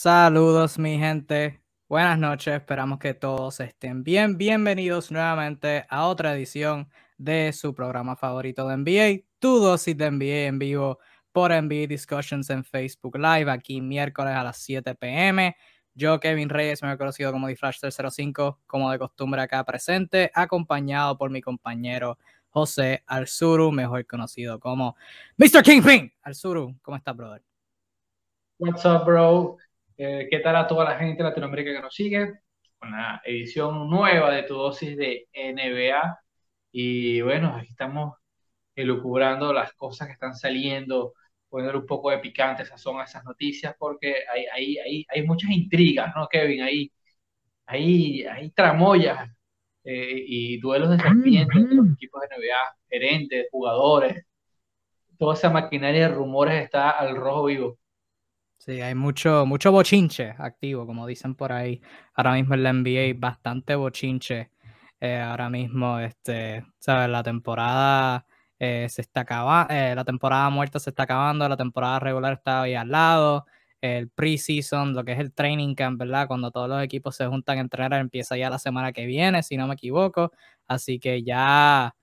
Saludos mi gente, buenas noches, esperamos que todos estén bien. Bienvenidos nuevamente a otra edición de su programa favorito de NBA, tu dosis de NBA en vivo por NBA Discussions en Facebook Live, aquí miércoles a las 7 pm. Yo, Kevin Reyes, me he conocido como DFlash305, como de costumbre acá presente, acompañado por mi compañero José Alzuru, mejor conocido como Mr. Kingpin. Alzuru, ¿cómo estás, brother? What's up, bro? Eh, ¿Qué tal a toda la gente de Latinoamérica que nos sigue? Una edición nueva de tu dosis de NBA. Y bueno, aquí estamos elucubrando las cosas que están saliendo, poniendo un poco de picante sazón a esas noticias, porque hay, hay, hay, hay muchas intrigas, ¿no, Kevin? Hay, hay, hay tramoyas eh, y duelos de serpientes de los equipos de NBA, gerentes, jugadores. Toda esa maquinaria de rumores está al rojo vivo. Sí, hay mucho, mucho bochinche activo, como dicen por ahí. Ahora mismo en la NBA, bastante bochinche. Eh, ahora mismo, este, ¿sabes? La temporada eh, se está acabando, eh, la temporada muerta se está acabando, la temporada regular está ahí al lado. El preseason, lo que es el training camp, ¿verdad? Cuando todos los equipos se juntan a entrenar, empieza ya la semana que viene, si no me equivoco. Así que ya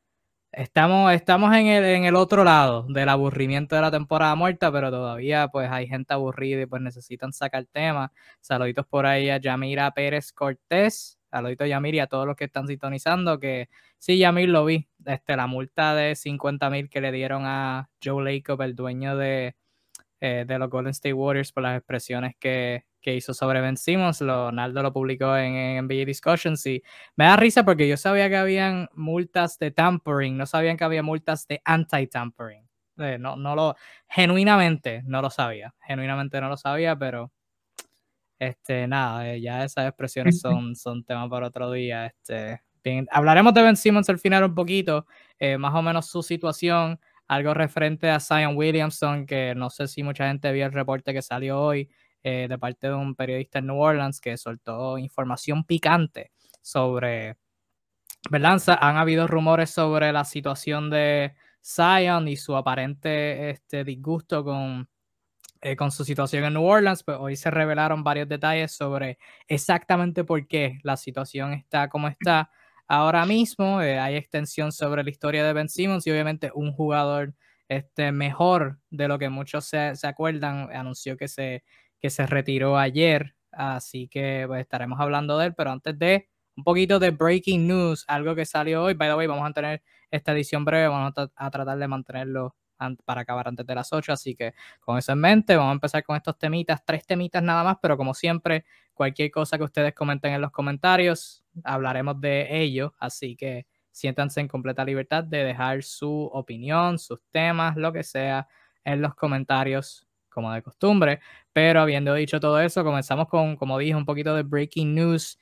Estamos, estamos en, el, en el otro lado del aburrimiento de la temporada muerta, pero todavía pues hay gente aburrida y pues necesitan sacar temas. Saluditos por ahí a Yamira Pérez Cortés. Saluditos Yamir y a todos los que están sintonizando, que sí, Yamir lo vi. Este, la multa de 50 mil que le dieron a Joe Lacob, el dueño de, eh, de los Golden State Warriors, por las expresiones que, que hizo sobre Ben Simmons. Leonardo lo publicó en, en NBA Discussions y me da risa porque yo sabía que habían multas de tampering, no sabían que había multas de anti-tampering. Eh, no, no lo, genuinamente no lo sabía, genuinamente no lo sabía, pero este, nada, eh, ya esas expresiones son, son temas para otro día. Este, bien, hablaremos de Ben Simmons al final un poquito, eh, más o menos su situación, algo referente a Zion Williamson, que no sé si mucha gente vio el reporte que salió hoy, eh, de parte de un periodista en New Orleans que soltó información picante sobre, ¿verdad? Han habido rumores sobre la situación de Zion y su aparente este, disgusto con, eh, con su situación en New Orleans, pues hoy se revelaron varios detalles sobre exactamente por qué la situación está como está ahora mismo. Eh, hay extensión sobre la historia de Ben Simmons y obviamente un jugador este, mejor de lo que muchos se, se acuerdan anunció que se que se retiró ayer. Así que pues, estaremos hablando de él, pero antes de un poquito de breaking news, algo que salió hoy. By the way, vamos a tener esta edición breve, vamos a, tratar de mantenerlo para acabar antes de las 8, así que con eso en mente, vamos a empezar con estos temitas, tres temitas nada más, pero como siempre, cualquier cosa que ustedes comenten en los comentarios, hablaremos de ello, así que siéntanse en completa libertad de dejar su opinión, sus temas, lo que sea en los comentarios como de costumbre. Pero habiendo dicho todo eso, comenzamos con, como dije, un poquito de breaking news.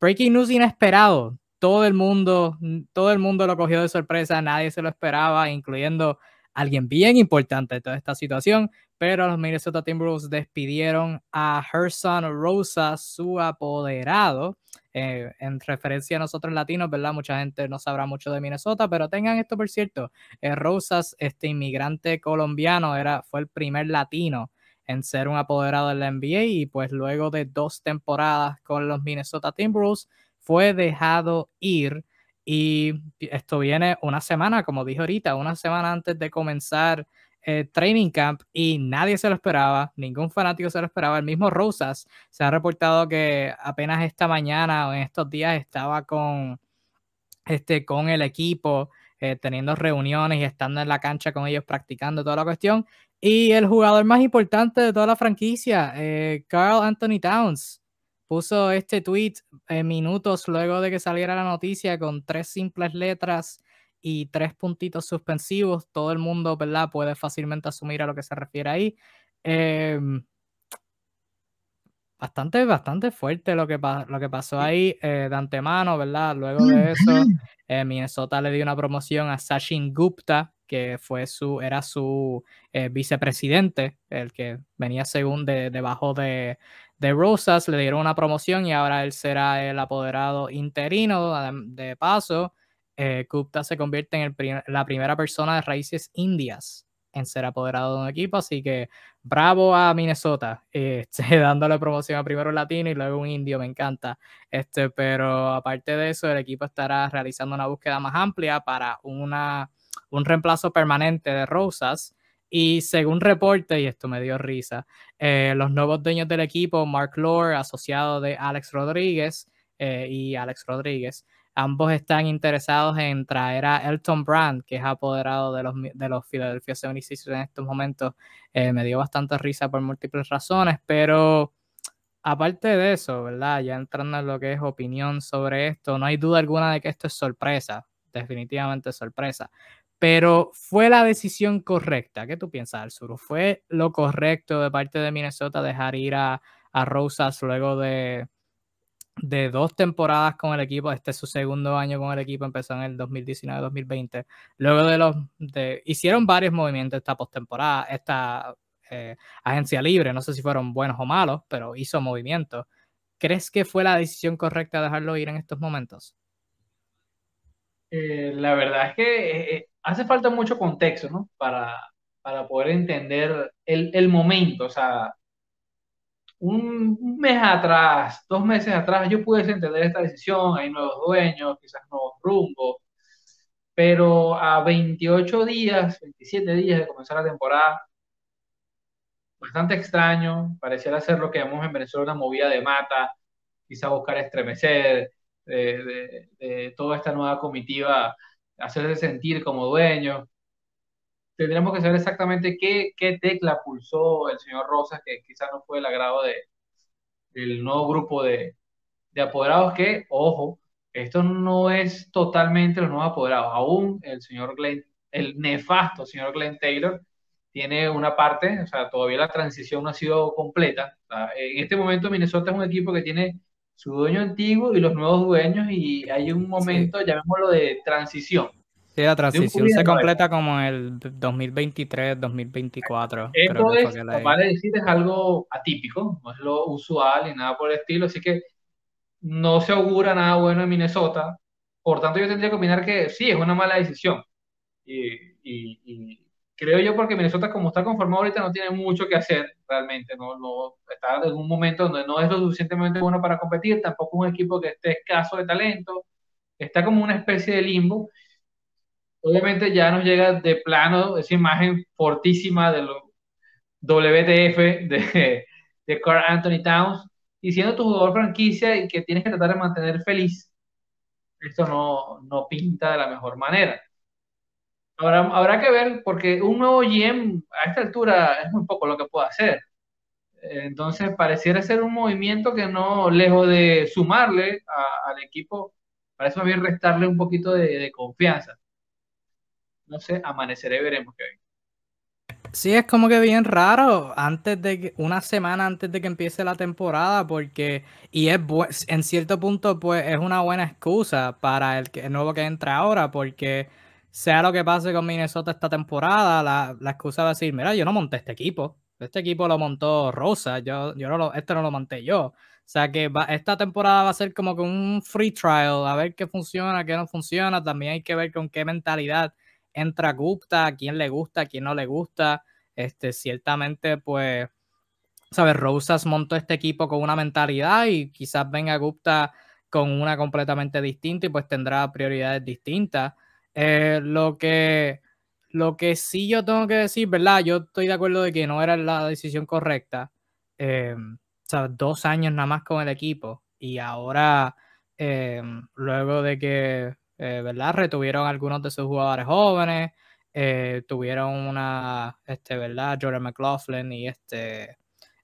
Breaking news inesperado. Todo el mundo, todo el mundo lo cogió de sorpresa, nadie se lo esperaba, incluyendo alguien bien importante de toda esta situación, pero los Minnesota Timberwolves despidieron a Herson Rosa, su apoderado, eh, en referencia a nosotros latinos, ¿verdad? Mucha gente no sabrá mucho de Minnesota, pero tengan esto por cierto, eh, Rosas, este inmigrante colombiano, era, fue el primer latino en ser un apoderado de la NBA y pues luego de dos temporadas con los Minnesota Timberwolves fue dejado ir y esto viene una semana, como dije ahorita, una semana antes de comenzar el training camp y nadie se lo esperaba, ningún fanático se lo esperaba. El mismo Rosas se ha reportado que apenas esta mañana o en estos días estaba con, este, con el equipo, eh, teniendo reuniones y estando en la cancha con ellos practicando toda la cuestión. Y el jugador más importante de toda la franquicia, eh, Carl Anthony Towns, puso este tweet en minutos luego de que saliera la noticia con tres simples letras y tres puntitos suspensivos. Todo el mundo, ¿verdad? Puede fácilmente asumir a lo que se refiere ahí. Em, bastante, bastante fuerte lo que, lo que pasó ahí eh, de antemano, ¿verdad? Luego de eso, eh, Minnesota le dio una promoción a Sachin Gupta, que fue su, era su eh, vicepresidente, el que venía según de, debajo de, de Rosas, le dieron una promoción y ahora él será el apoderado interino. De paso, eh, Gupta se convierte en la primera persona de raíces indias en ser apoderado de un equipo, así que bravo a Minnesota, este, dándole promoción a primero un latino y luego un indio, me encanta. Este, pero aparte de eso, el equipo estará realizando una búsqueda más amplia para una, un reemplazo permanente de Rosas. Y según reporte, y esto me dio risa, eh, los nuevos dueños del equipo, Mark Lore, asociado de Alex Rodríguez, eh, y Alex Rodríguez, ambos están interesados en traer a Elton Brand, que es apoderado de los, de los Philadelphia 76 en estos momentos. Eh, me dio bastante risa por múltiples razones, pero aparte de eso, ¿verdad? Ya entrando en lo que es opinión sobre esto, no hay duda alguna de que esto es sorpresa, definitivamente sorpresa. Pero fue la decisión correcta. ¿Qué tú piensas, Sur? ¿Fue lo correcto de parte de Minnesota dejar ir a, a Rosas luego de, de dos temporadas con el equipo, este es su segundo año con el equipo, empezó en el 2019-2020. Luego de los, hicieron varios movimientos esta postemporada, esta eh, agencia libre, no sé si fueron buenos o malos, pero hizo movimientos. ¿Crees que fue la decisión correcta dejarlo ir en estos momentos? Eh, la verdad es que eh, hace falta mucho contexto, ¿no? Para, para poder entender el, el momento, o sea, un, mes atrás, dos meses atrás, yo pude entender esta decisión, hay nuevos dueños, quizás nuevos rumbos, pero a 28 días, 27 días de comenzar la temporada, bastante extraño, pareciera ser lo que vemos en Venezuela, una movida de mata, quizá buscar estremecer de, toda esta nueva comitiva, hacerse sentir como dueño. Tendremos que saber exactamente qué, qué tecla pulsó el señor Rosas, que quizás no fue el agrado de, del nuevo grupo de, de apoderados que, ojo, esto no es totalmente los nuevos apoderados. Aún el señor Glenn, el nefasto señor Glenn Taylor, tiene una parte, o sea, todavía la transición no ha sido completa. en este momento Minnesota es un equipo que tiene su dueño antiguo y los nuevos dueños y hay un momento, llamémoslo, de transición. Sí, la transición se completa como en el 2023, 2024. Esto es, vale decir, es algo atípico, no es lo usual ni nada por el estilo, así que no se augura nada bueno en Minnesota. Por tanto, yo tendría que opinar que sí, es una mala decisión. Y, creo yo porque Minnesota, como está conformado ahorita, no tiene mucho que hacer realmente. No, no está en un momento donde no es lo suficientemente bueno para competir, tampoco un equipo que esté escaso de talento. Está como una especie de limbo obviamente ya nos llega de plano esa imagen fortísima de los WTF de, de Carl Anthony Towns, y siendo tu jugador franquicia y que tienes que tratar de mantener feliz, esto no, no pinta de la mejor manera. Habrá, habrá que ver, porque un nuevo GM a esta altura es muy poco lo que puede hacer. Entonces, pareciera ser un movimiento que no, lejos de sumarle al equipo, parece más bien restarle un poquito de, de confianza no sé, amaneceré veremos que Sí, es como que bien raro antes de que, una semana antes de que empiece la temporada, porque, y es en cierto punto, pues es una buena excusa para el, el nuevo que entra ahora, porque sea lo que pase con Minnesota esta temporada, la, la, excusa va a decir, mira, yo no monté este equipo, este equipo lo montó Rosa, yo, yo no lo, este no lo monté yo. O sea que esta temporada va a ser como que un free trial, a ver qué funciona, qué no funciona, también hay que ver con qué mentalidad entra Gupta, a quién le gusta, a quién no le gusta. Este, ciertamente, pues, ¿sabes? Rosas montó este equipo con una mentalidad y quizás venga Gupta con una completamente distinta y pues tendrá prioridades distintas. Eh, lo, que, lo que sí yo tengo que decir, ¿verdad? Yo estoy de acuerdo de que no era la decisión correcta. Eh, Dos años nada más con el equipo y ahora, eh, luego de que eh, ¿verdad? Retuvieron algunos de sus jugadores jóvenes, tuvieron una, este, ¿verdad? Jordan McLaughlin y este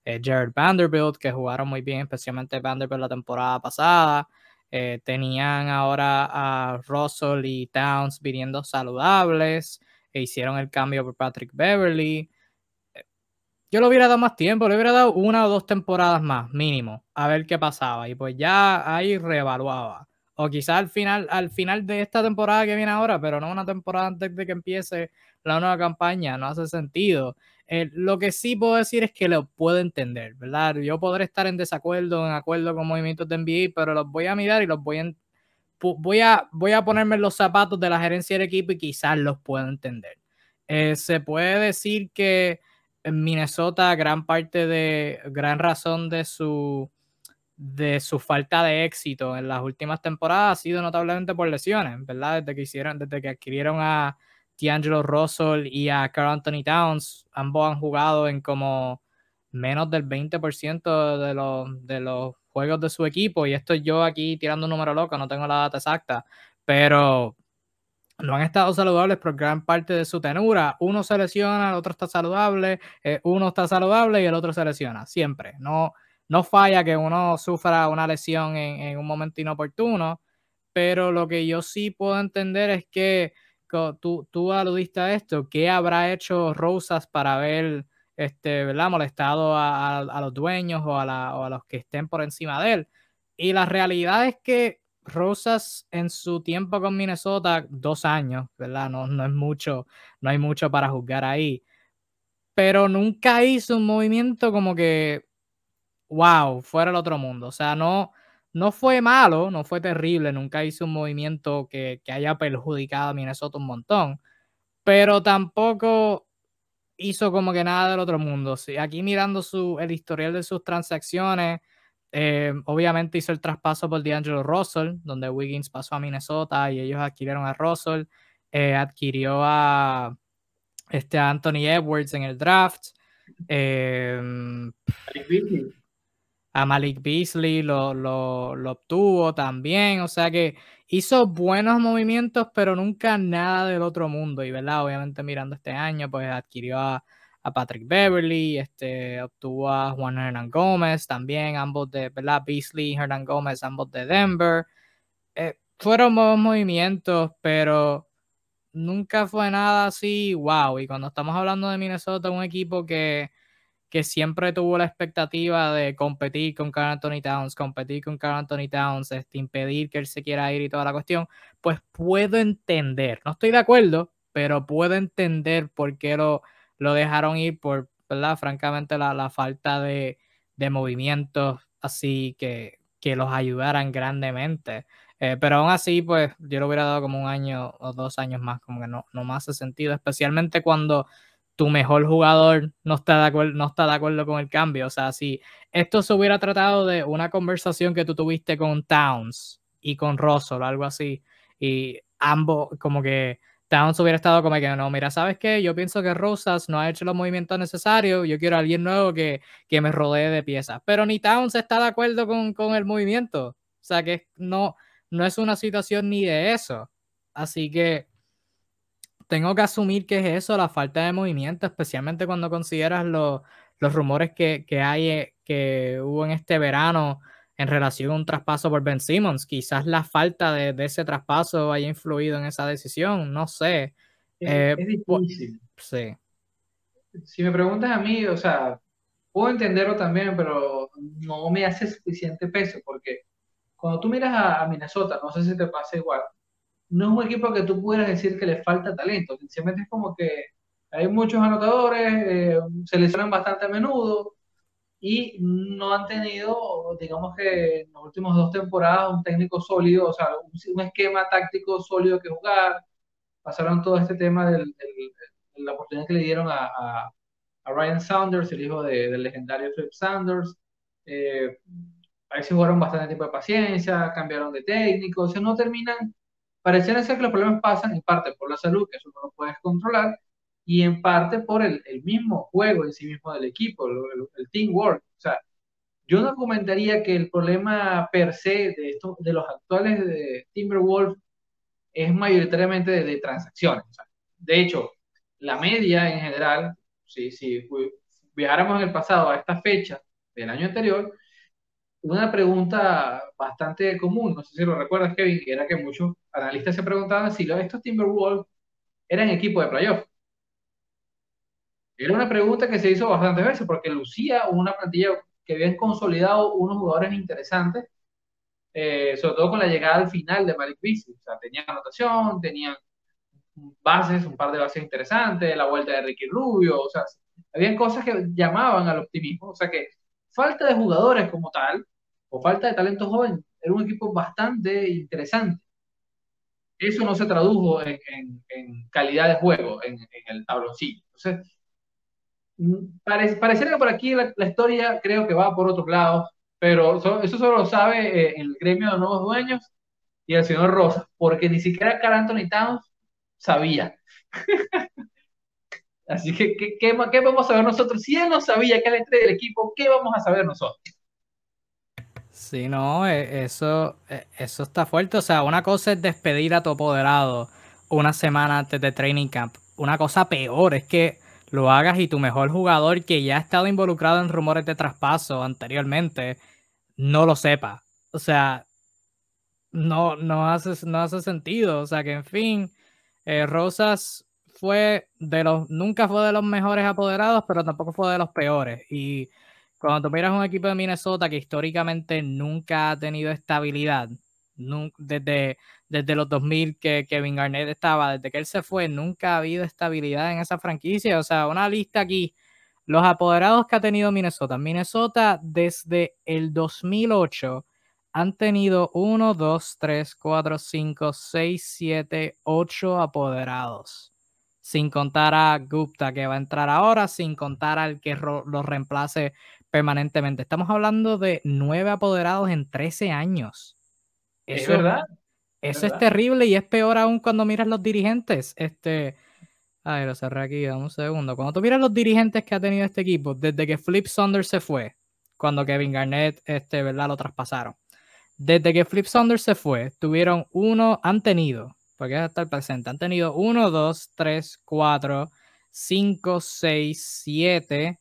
Jared Vanderbilt, que jugaron muy bien, especialmente Vanderbilt la temporada pasada. Tenían ahora a Russell y Towns viniendo saludables, e hicieron el cambio por Patrick Beverly. Yo le hubiera dado más tiempo, le hubiera dado una o dos temporadas más, mínimo, a ver qué pasaba. Y pues ya ahí reevaluaba o quizás al final, al final de esta temporada que viene ahora, pero no una temporada antes de que empiece la nueva campaña, no hace sentido. Eh, lo que sí puedo decir es que lo puedo entender, ¿verdad? Yo podré estar en desacuerdo, en acuerdo con movimientos de NBA, pero los voy a mirar y los voy a, voy a, voy a ponerme los zapatos de la gerencia del equipo y quizás los puedo entender. Eh, se puede decir que en Minnesota gran parte de, gran razón de su, de su falta de éxito en las últimas temporadas ha sido notablemente por lesiones, ¿verdad? Desde que hicieron, desde que adquirieron a D'Angelo Russell y a Carl Anthony Towns, ambos han jugado en como menos del 20% de los, de los juegos de su equipo, y esto yo aquí tirando un número loco, no tengo la data exacta, pero no han estado saludables por gran parte de su tenura. Uno se lesiona, el otro está saludable, eh, uno está saludable y el otro se lesiona, siempre. No, no falla que uno sufra una lesión en, en un momento inoportuno, pero lo que yo sí puedo entender es que tú, tú aludiste a esto, ¿qué habrá hecho Rosas para haber este, ¿verdad? molestado a, los dueños o a, la, o a los que estén por encima de él? Y la realidad es que Rosas en su tiempo con Minnesota, dos años, ¿verdad? No, no es mucho, no hay mucho para juzgar ahí. Pero nunca hizo un movimiento como que, wow, fuera el otro mundo. O sea, no, no fue malo, no fue terrible, nunca hizo un movimiento que, que haya perjudicado a Minnesota un montón. Pero tampoco hizo como que nada del otro mundo. Sí, aquí mirando su, el historial de sus transacciones, eh, obviamente hizo el traspaso por D'Angelo Russell, donde Wiggins pasó a Minnesota y ellos adquirieron a Russell. Eh, adquirió a, este, Anthony Edwards en el draft. Eh, a Malik Beasley lo, lo, obtuvo también. O sea que hizo buenos movimientos, pero nunca nada del otro mundo. Y verdad, obviamente mirando este año, pues adquirió a Patrick Beverly, este, obtuvo a Juan Hernán Gómez también, ambos de. Beasley y Hernán Gómez, ambos de Denver. Eh, fueron buenos movimientos, pero nunca fue nada así, wow. Y cuando estamos hablando de Minnesota, un equipo que, que siempre tuvo la expectativa de competir con Carl Anthony Towns, competir con Carl Anthony Towns, este, impedir que él se quiera ir y toda la cuestión, pues puedo entender, no estoy de acuerdo, pero puedo entender por qué lo lo dejaron ir por, ¿verdad? Francamente, la, falta de, movimientos así que, que los ayudaran grandemente. Eh, pero aún así, pues yo lo hubiera dado como un año o dos años más, como que no, no me hace sentido, especialmente cuando tu mejor jugador no está, de acuerdo, no está de acuerdo con el cambio. O sea, si esto se hubiera tratado de una conversación que tú tuviste con Towns y con Russell algo así, y ambos como que Towns hubiera estado como que no, mira, ¿sabes qué? Yo pienso que Rosas no ha hecho los movimientos necesarios, yo quiero a alguien nuevo que, que me rodee de piezas. Pero ni Towns está de acuerdo con, con el movimiento. O sea que no, no es una situación ni de eso. Así que tengo que asumir que es eso, la falta de movimiento, especialmente cuando consideras los rumores que, que hay, eh, que hubo en este verano en relación a un traspaso por Ben Simmons. Quizás la falta de, ese traspaso haya influido en esa decisión, no sé. Es, eh, difícil. Sí. Si me preguntas a mí, o sea, puedo entenderlo también, pero no me hace suficiente peso, porque cuando tú miras a, Minnesota, no sé si te pasa igual, no es un equipo que tú pudieras decir que le falta talento, sencillamente es como que hay muchos anotadores, eh, se lesionan bastante a menudo, y no han tenido, digamos que en las últimas dos temporadas, un técnico sólido, o sea, un, esquema táctico sólido que jugar. Pasaron todo este tema de la oportunidad que le dieron a, a, Ryan Saunders, el hijo del legendario Philip Sanders. Eh, ahí se jugaron bastante tiempo de paciencia, cambiaron de técnico, o sea, no terminan, parecían ser que los problemas pasan en parte por la salud, que eso no lo puedes controlar, y en parte por el, el mismo juego en sí mismo del equipo, el, el, teamwork. O sea, yo no comentaría que el problema per se de, esto, de los actuales de Timberwolves es mayoritariamente de, transacciones. de hecho, la media en general, si, si viajáramos en el pasado a esta fecha del año anterior, una pregunta bastante común, no sé si lo recuerdas, Kevin, que era que muchos analistas se preguntaban si estos Timberwolves eran equipo de playoff. Era una pregunta que se hizo bastantes veces porque lucía una plantilla que habían consolidado unos jugadores interesantes, eh, sobre todo con la llegada al final de Malik Beasley. O sea, tenían anotación, tenían bases, un par de bases interesantes, la vuelta de Ricky Rubio, o sea, habían cosas que llamaban al optimismo. O sea que falta de jugadores como tal, o falta de talento joven, era un equipo bastante interesante. Eso no se tradujo en, en, calidad de juego en, el tabloncillo. Entonces, mm, pareciera que por aquí la, historia creo que va por otro lado, pero eso solo lo sabe eh, el gremio de nuevos dueños y el señor Rosa, porque ni siquiera Carl Anthony Towns sabía. Así que, ¿qué, qué, qué vamos a saber nosotros? Si él no sabía que él estrella del equipo, ¿qué vamos a saber nosotros? Sí, no, e, eso, e, eso está fuerte. O sea, una cosa es despedir a tu apoderado una semana antes de training camp. Una cosa peor es que lo hagas y tu mejor jugador que ya ha estado involucrado en rumores de traspaso anteriormente no lo sepa. O sea, no, no, hace, no hace sentido. O sea, que en fin, eh, Rosas fue de los, nunca fue de los mejores apoderados, pero tampoco fue de los peores. Y cuando tú miras un equipo de Minnesota que históricamente nunca ha tenido estabilidad, desde, desde los 2000 que Kevin Garnett estaba, desde que él se fue, nunca ha habido estabilidad en esa franquicia. O sea, una lista aquí, los apoderados que ha tenido Minnesota. Minnesota desde el 2008 han tenido 1, 2, 3, 4, 5, 6, 7, 8 apoderados sin contar a Gupta que va a entrar ahora, sin contar al que lo reemplace permanentemente. Estamos hablando de nueve apoderados en 13 años. Eso, ¿Es verdad? Eso es, terrible y es peor aún cuando miras los dirigentes. Este, ay, lo cerré aquí, dame un segundo. Cuando tú miras los dirigentes que ha tenido este equipo, desde que Flip Saunders se fue, cuando Kevin Garnett, este, ¿verdad? Lo traspasaron. Desde que Flip Saunders se fue, tuvieron uno, han tenido porque hasta el presente. Han tenido 1, 2, 3, 4, 5, 6, 7,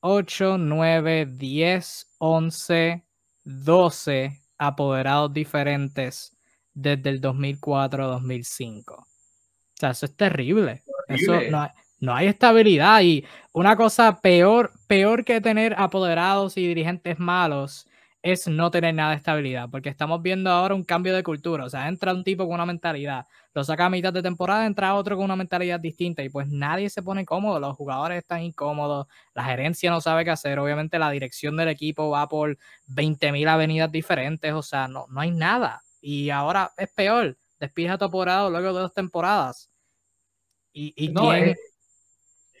8, 9, 10, 11, 12 apoderados diferentes desde el 2004-2005. O sea, eso es terrible. Eso no hay, no hay estabilidad y una cosa peor, peor que tener apoderados y dirigentes malos es no tener nada de estabilidad, porque estamos viendo ahora un cambio de cultura, o sea, entra un tipo con una mentalidad, lo saca a mitad de temporada, entra otro con una mentalidad distinta y pues nadie se pone cómodo, los jugadores están incómodos, la gerencia no sabe qué hacer, obviamente la dirección del equipo va por 20.000 avenidas diferentes, o sea, no, no hay nada y ahora es peor, despides a tu luego de dos temporadas. Y, y no, quién,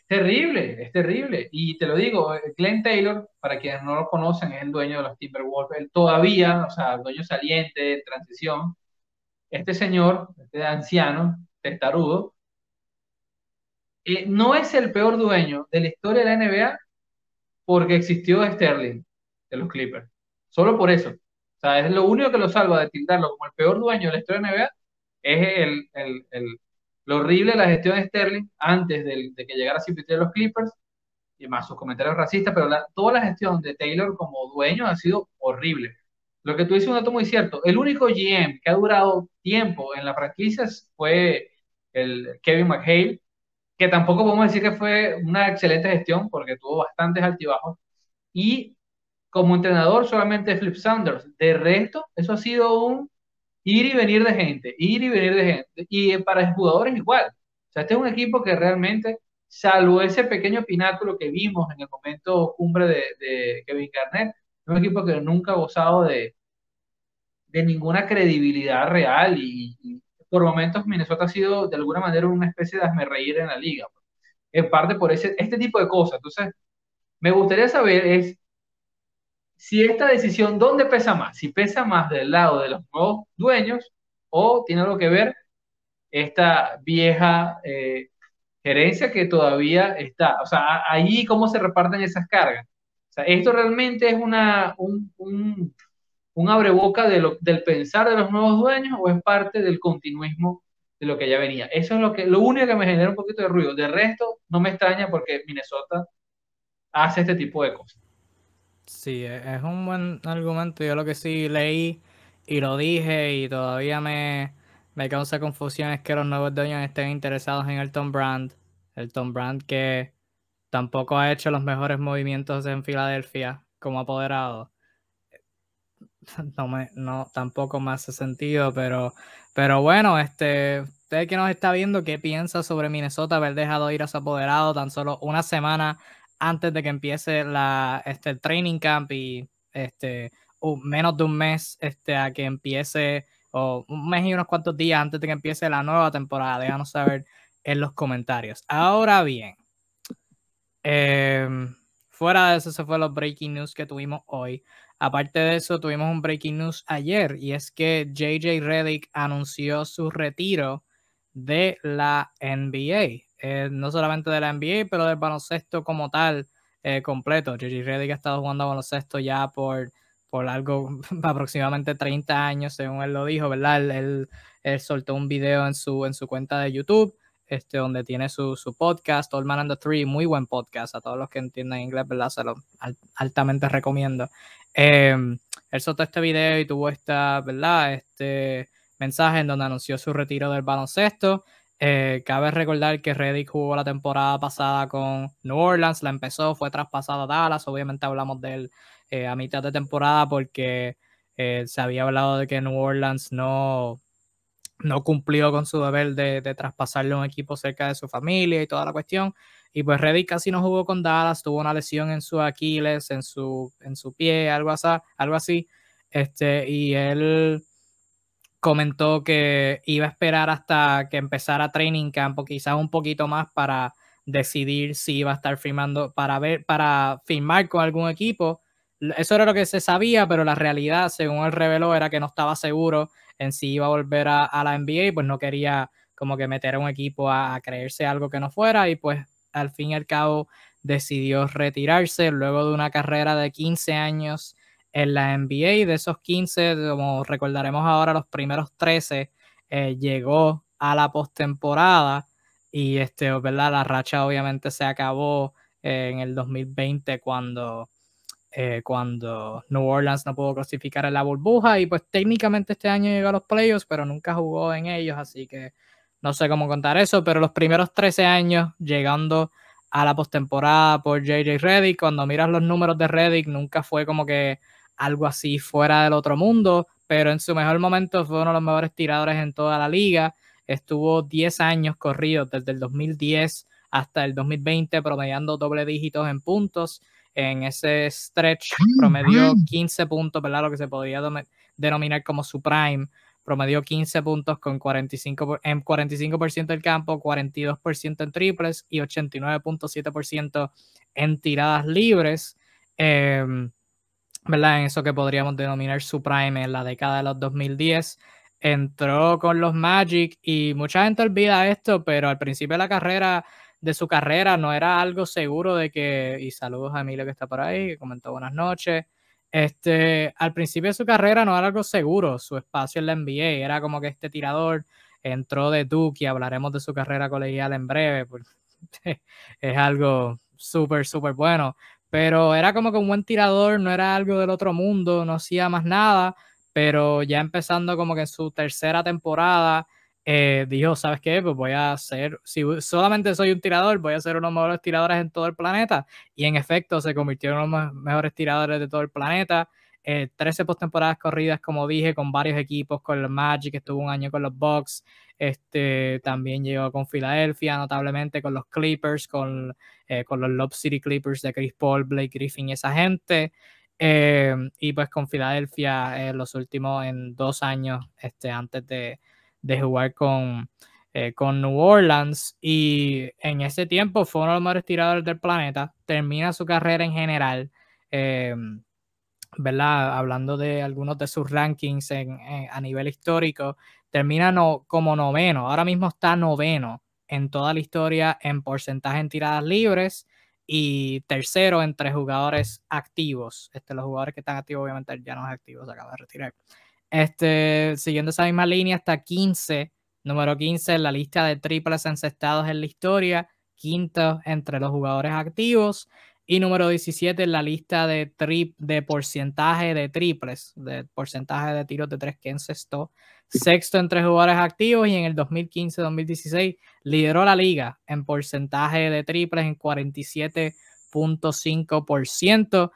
terrible, es terrible. Y te lo digo, eh, Glenn Taylor, para quienes no lo conocen, es el dueño de los Timberwolves. Él todavía, o sea, dueño saliente, transición. Este señor, este anciano, testarudo, eh, no es el peor dueño de la historia de la NBA porque existió Sterling de los Clippers. Solo por eso. O sea, es lo único que lo salva de tildarlo como el peor dueño de la historia de la NBA es el, el, el lo horrible de la gestión de Sterling antes de, que llegara a los Clippers, y más sus comentarios racistas, pero toda la gestión de Taylor como dueño ha sido horrible. Lo que tú dices es un dato muy cierto. El único GM que ha durado tiempo en la franquicia fue el Kevin McHale, que tampoco podemos decir que fue una excelente gestión porque tuvo bastantes altibajos. Y como entrenador solamente Flip Sanders. De resto, eso ha sido un ir y venir de gente, ir y venir de gente. Y para jugadores igual. O sea, este es un equipo que realmente, salvo ese pequeño pináculo que vimos en el momento cumbre de, Kevin Garnett, es un equipo que nunca ha gozado de, de ninguna credibilidad real y, por momentos Minnesota ha sido de alguna manera una especie de hazme reír en la liga. En parte por ese, este tipo de cosas. Entonces, me gustaría saber es si esta decisión, ¿dónde pesa más? Si pesa más del lado de los nuevos dueños o tiene algo que ver esta vieja eh, gerencia que todavía está. O sea, ahí cómo se reparten esas cargas. O sea, esto realmente es una, un, un, un abreboca del pensar de los nuevos dueños o es parte del continuismo de lo que ya venía. Eso es lo, que, lo único que me genera un poquito de ruido. De resto, no me extraña porque Minnesota hace este tipo de cosas. Sí, e, es un buen argumento. Yo lo que sí leí y lo dije y todavía me, me causa confusión es que los nuevos dueños estén interesados en el Tom Brand. El Tom Brand que tampoco ha hecho los mejores movimientos en Filadelfia como apoderado. No, me, no tampoco me hace sentido, pero, pero bueno, este, usted que nos está viendo, ¿qué piensa sobre Minnesota haber dejado ir a su apoderado tan solo una semana antes de que empiece la, este, el training camp y este, menos de un mes este, a que empiece o un mes y unos cuantos días antes de que empiece la nueva temporada. Déjanos saber en los comentarios. Ahora bien, em, fuera de eso, se fue los breaking news que tuvimos hoy. Aparte de eso, tuvimos un breaking news ayer y es que JJ Redick anunció su retiro de la NBA. Eh, no solamente de la NBA, pero del baloncesto como tal eh, completo. JJ Redick ha estado jugando baloncesto ya por, por algo aproximadamente 30 años, según él lo dijo, ¿verdad? Él, él, soltó un video en su, en su cuenta de YouTube. Este, donde tiene su, su podcast, Old Man and the Three, muy buen podcast, a todos los que entienden inglés, ¿verdad? Se lo altamente recomiendo. Eh, él soltó este video y tuvo esta, ¿verdad? Este mensaje en donde anunció su retiro del baloncesto. Eh, cabe recordar que Reddick jugó la temporada pasada con New Orleans, la empezó, fue traspasado a Dallas, obviamente hablamos de él eh, a mitad de temporada porque eh, se había hablado de que New Orleans no, no cumplió con su deber de, de, traspasarle un equipo cerca de su familia y toda la cuestión. Y pues Reddick casi no jugó con Dallas, tuvo una lesión en su Aquiles, en su, en su pie, algo así, algo así. Este, y él comentó que iba a esperar hasta que empezara training camp o quizás un poquito más para decidir si iba a estar firmando para ver para firmar con algún equipo. Eso era lo que se sabía, pero la realidad, según él reveló, era que no estaba seguro en si iba a volver a, la NBA, pues no quería como que meter a un equipo a, creerse algo que no fuera y pues al fin y al cabo decidió retirarse luego de una carrera de 15 años en la NBA. De esos 15, como recordaremos ahora, los primeros 13 eh, llegó a la postemporada y este, ¿verdad? la racha obviamente se acabó eh, en el 2020 cuando, eh, cuando New Orleans no pudo clasificar en la burbuja y pues técnicamente este año llegó a los playoffs, pero nunca jugó en ellos, así que no sé cómo contar eso, pero los primeros 13 años llegando a la postemporada por JJ Reddick, cuando miras los números de Reddick, nunca fue como que algo así fuera del otro mundo, pero en su mejor momento fue uno de los mejores tiradores en toda la liga. Estuvo 10 años corridos desde el 2010 hasta el 2020 promediando doble dígitos en puntos. En ese stretch promedió 15 puntos, ¿verdad? Lo que se podría denominar como su prime. Promedió 15 puntos con 45, en 45% del campo, 42% en triples y 89.7% en tiradas libres. Eh, ¿verdad? En eso que podríamos denominar su prime en la década de los 2010. Entró con los Magic y mucha gente olvida esto, pero al principio de la carrera, de su carrera, no era algo seguro de que, y saludos a Emilio que está por ahí, que comentó buenas noches. Este, al principio de su carrera no era algo seguro, su espacio en la NBA era como que este tirador entró de Duke y hablaremos de su carrera colegial en breve, porque es algo súper, súper bueno pero era como que un buen tirador, no era algo del otro mundo, no hacía más nada, pero ya empezando como que en su tercera temporada, eh, dijo, ¿sabes qué? Pues voy a ser, si solamente soy un tirador, voy a ser uno de los mejores tiradores en todo el planeta. Y en efecto, se convirtió en uno de los mejores tiradores de todo el planeta. 13 eh, postemporadas corridas, como dije, con varios equipos, con los Magic, estuvo un año con los Bucks, este, también llegó con Filadelfia, notablemente con los Clippers, con, eh, con los Love City Clippers de Chris Paul, Blake Griffin y esa gente. Eh, y pues con Filadelfia en los últimos en dos años este, antes de, de jugar con, con New Orleans y en ese tiempo fue uno de los mejores tiradores del planeta, termina su carrera en general ¿verdad? Hablando de algunos de sus rankings a nivel histórico, termina como noveno. Ahora mismo está noveno en toda la historia en porcentaje en tiradas libres y tercero entre jugadores activos. Este, los jugadores que están activos, obviamente, ya no es activo, se acaba de retirar. Este, siguiendo esa misma línea, está 15, número 15 en la lista de triples encestados en la historia, quinto entre los jugadores activos y número 17 en la lista de, de porcentaje de triples, de porcentaje de tiros de tres que encestó. Sexto entre jugadores activos y en el 2015-2016 lideró la liga en porcentaje de triples en 47.5%.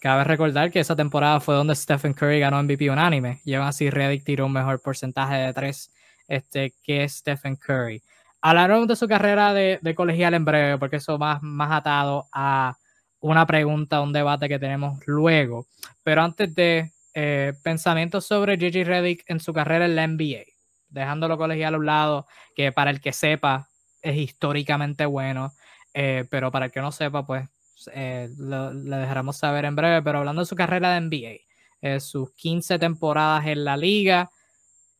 Cabe recordar que esa temporada fue donde Stephen Curry ganó MVP unánime aún así Redick tiró un mejor porcentaje de tres este, que Stephen Curry. Hablaron de su carrera de, colegial en breve, porque eso va más atado a una pregunta, un debate que tenemos luego. Pero antes de eh, pensamientos sobre JJ Redick en su carrera en la NBA, dejándolo colegial a un lado, que para el que sepa es históricamente bueno, eh, pero para el que no sepa, pues eh, le dejaremos saber en breve, pero hablando de su carrera de NBA, sus 15 temporadas en la liga,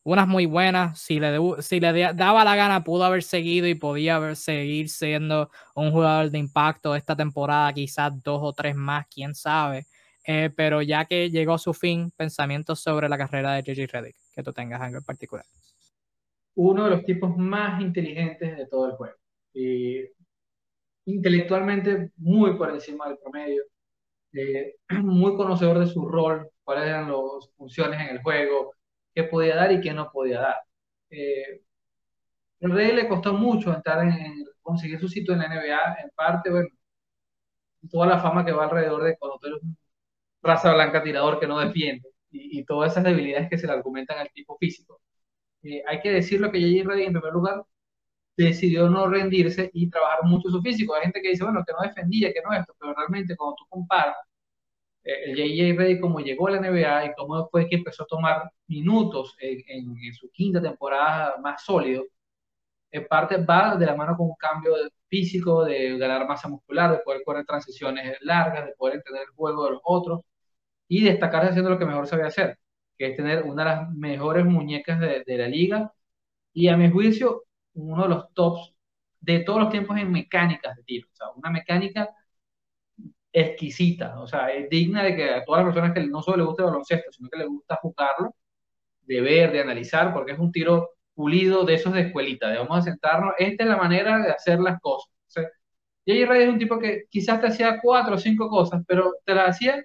unas muy buenas. Si le, si le daba la gana, pudo haber seguido y podía haber seguir siendo un jugador de impacto esta temporada, quizás dos o tres más, quién sabe. Eh, pero ya que llegó a su fin, pensamientos sobre la carrera de JJ Redick, que tú tengas algo en particular. Uno de los tipos más inteligentes de todo el juego. Intelectualmente muy por encima del promedio. Eh, muy conocedor de su rol, cuáles eran las funciones en el juego, qué podía dar y qué no podía dar. Eh, el Rey le costó mucho entrar en, conseguir su sitio en la NBA, en parte, bueno, toda la fama que va alrededor de cuando tú eres un raza blanca tirador que no defiende y, todas esas debilidades que se le argumentan al tipo físico. Eh, hay que decirlo que J.J. Redick en primer lugar decidió no rendirse y trabajar mucho su físico. Hay gente que dice, bueno, que no defendía, que no esto, pero realmente cuando tú comparas el J.J. Redick como llegó a la NBA y cómo después que empezó a tomar minutos en, su quinta temporada más sólido, en parte va de la mano con un cambio físico, de ganar masa muscular, de poder correr transiciones largas, de poder entender el juego de los otros y destacarse haciendo lo que mejor sabía hacer, que es tener una de las mejores muñecas de, de la liga y a mi juicio uno de los tops de todos los tiempos en mecánicas de tiro, o sea, una mecánica exquisita, o sea, es digna de que a todas las personas que no solo les gusta el baloncesto, sino que les gusta jugarlo, de ver, de analizar, porque es un tiro pulido de esos de escuelita, de vamos a sentarnos, esta es la manera de hacer las cosas. O sea, Ray es un tipo que quizás te hacía cuatro o cinco cosas, pero te las hacía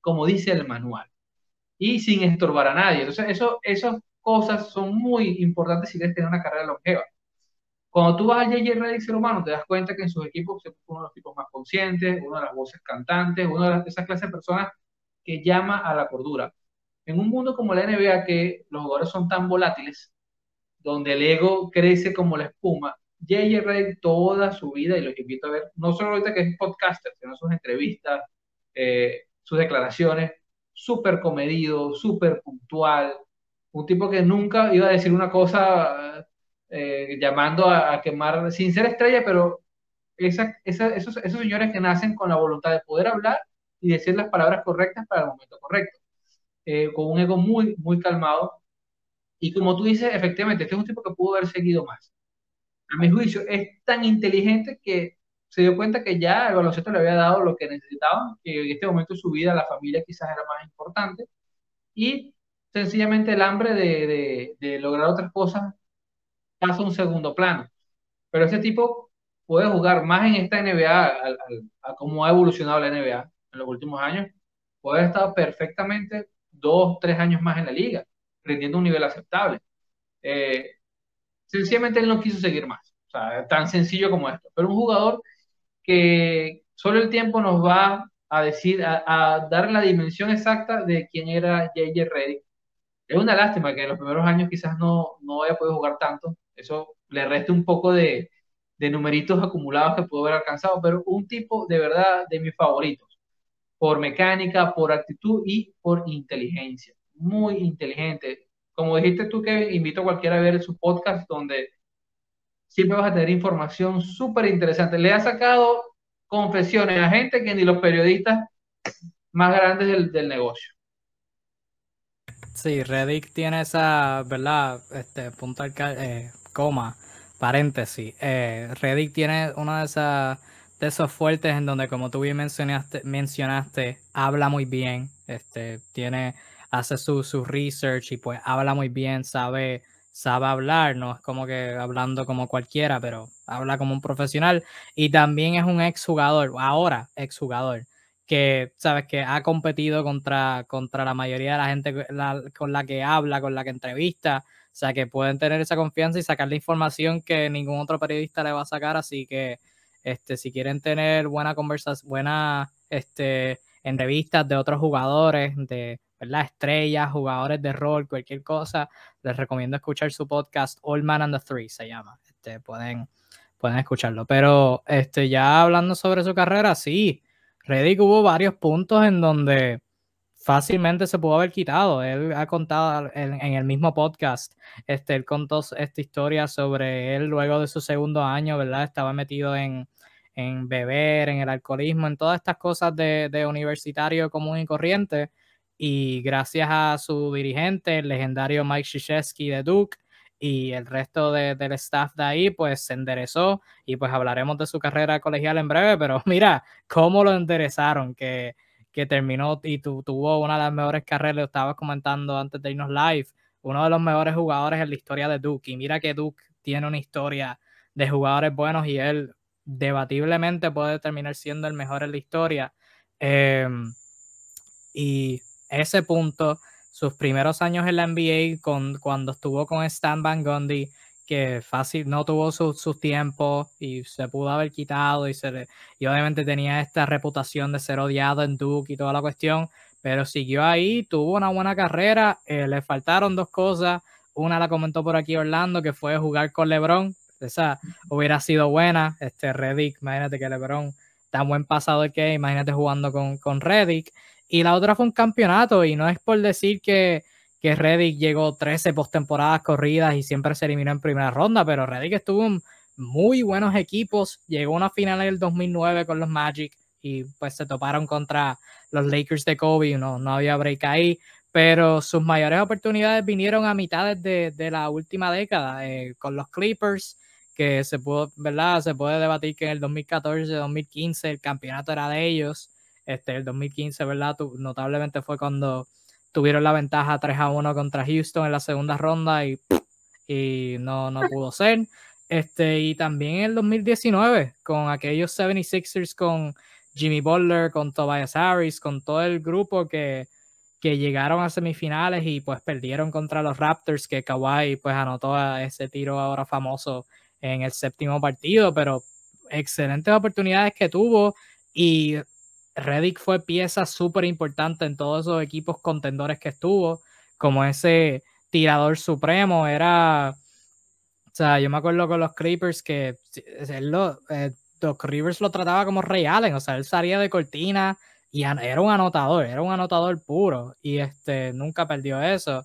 como dice el manual y sin estorbar a nadie. Entonces, eso, esas cosas son muy importantes si quieres tener una carrera longeva. Cuando tú vas a JJ Redick ser humano, te das cuenta que en sus equipos es uno de los tipos más conscientes, uno de las voces cantantes, una de esas clases de personas que llama a la cordura. En un mundo como la NBA, que los jugadores son tan volátiles, donde el ego crece como la espuma, JJ Redick toda su vida, y lo que invito a ver, no solo ahorita que es podcaster, sino sus entrevistas, eh, sus declaraciones, súper comedido, súper puntual, un tipo que nunca iba a decir una cosa eh, llamando a, quemar, sin ser estrella, pero esa, esos, esos señores que nacen con la voluntad de poder hablar y decir las palabras correctas para el momento correcto, eh, con un ego muy, muy calmado. Y como tú dices, efectivamente, este es un tipo que pudo haber seguido más. A mi juicio, es tan inteligente que se dio cuenta que ya el baloncesto le había dado lo que necesitaba, que en este momento su vida, la familia quizás era más importante, y sencillamente el hambre de, de, de lograr otras cosas pasa a un segundo plano. Pero ese tipo puede jugar más en esta NBA, a, cómo ha evolucionado la NBA en los últimos años, puede estar perfectamente dos, tres años más en la liga, rindiendo un nivel aceptable. Eh, sencillamente él no quiso seguir más. O sea, tan sencillo como esto. Pero un jugador que solo el tiempo nos va a decir, a, dar la dimensión exacta de quién era JJ Redick. Es una lástima que en los primeros años quizás no, no haya podido jugar tanto, eso le resta un poco de, de numeritos acumulados que pudo haber alcanzado, pero un tipo de verdad de mis favoritos, por mecánica, por actitud y por inteligencia. Muy inteligente. Como dijiste tú, que invito a cualquiera a ver su podcast donde siempre vas a tener información súper interesante. Le ha sacado confesiones a gente que ni los periodistas más grandes del, del negocio. Sí, Reddick tiene esa, ¿verdad? Este punto eh, coma, paréntesis. Eh, Reddick tiene una de esas de esos fuertes en donde, como tú bien mencionaste, mencionaste habla muy bien, este, tiene, hace su, su research y pues habla muy bien, sabe, sabe hablar, no es como que hablando como cualquiera, pero habla como un profesional y también es un exjugador, ahora exjugador, que sabes que ha competido contra, contra la mayoría de la gente con la que habla, con la que entrevista, o sea, que pueden tener esa confianza y sacar la información que ningún otro periodista le va a sacar. Así que este, si quieren tener buena conversación, buenas este, entrevistas de otros jugadores, de ¿verdad? estrellas, jugadores de rol, cualquier cosa, les recomiendo escuchar su podcast All Man and the Three, se llama. Este, pueden, pueden escucharlo. Pero este, ya hablando sobre su carrera, sí, Reddick hubo varios puntos en donde fácilmente se pudo haber quitado. Él ha contado en, el mismo podcast, este, él contó esta historia sobre él luego de su segundo año, ¿verdad? Estaba metido en, en beber, en el alcoholismo, en todas estas cosas de, de universitario común y corriente. Y gracias a su dirigente, el legendario Mike Krzyzewski de Duke, y el resto del staff de ahí pues se enderezó y pues hablaremos de su carrera colegial en breve, pero mira cómo lo enderezaron, que, que terminó y tuvo una de las mejores carreras, lo estabas comentando antes de irnos live, uno de los mejores jugadores en la historia de Duke y mira que Duke tiene una historia de jugadores buenos y él debatiblemente puede terminar siendo el mejor en la historia. Em, y ese punto sus primeros años en la NBA, con, cuando estuvo con Stan Van Gundy, que fácil no tuvo sus su tiempos y se pudo haber quitado y, se y obviamente tenía esta reputación de ser odiado en Duke y toda la cuestión, pero siguió ahí, tuvo una buena carrera, eh, le faltaron dos cosas, una la comentó por aquí Orlando, que fue jugar con LeBron, esa hubiera sido buena, este Reddick, imagínate que LeBron tan buen pasado que imagínate jugando con, con Reddick, y la otra fue un campeonato, y no es por decir que, que Reddick llegó 13 postemporadas corridas y siempre se eliminó en primera ronda, pero Reddick estuvo en muy buenos equipos, llegó a una final en el 2009 con los Magic y pues se toparon contra los Lakers de Kobe, no, no había break ahí, pero sus mayores oportunidades vinieron a mitades de, de la última década eh, con los Clippers, que se pudo, ¿verdad? Se puede debatir que en el 2014, 2015 el campeonato era de ellos. Este, el 2015, ¿verdad? notablemente fue cuando tuvieron la ventaja 3 a 1 contra Houston en la segunda ronda y, y no, no pudo ser. Este, y también en el 2019, con aquellos 76ers con Jimmy Butler, con Tobias Harris, con todo el grupo que, que llegaron a semifinales y pues perdieron contra los Raptors, que Kawhi pues anotó ese tiro ahora famoso en el séptimo partido, pero excelentes oportunidades que tuvo y Reddick fue pieza súper importante en todos esos equipos contendores que estuvo, como ese tirador supremo, era, o sea, yo me acuerdo con los Clippers que él lo, eh, Doc Rivers lo trataba como Ray Allen, o sea, él salía de cortina y era un anotador, era un anotador puro y este, nunca perdió eso.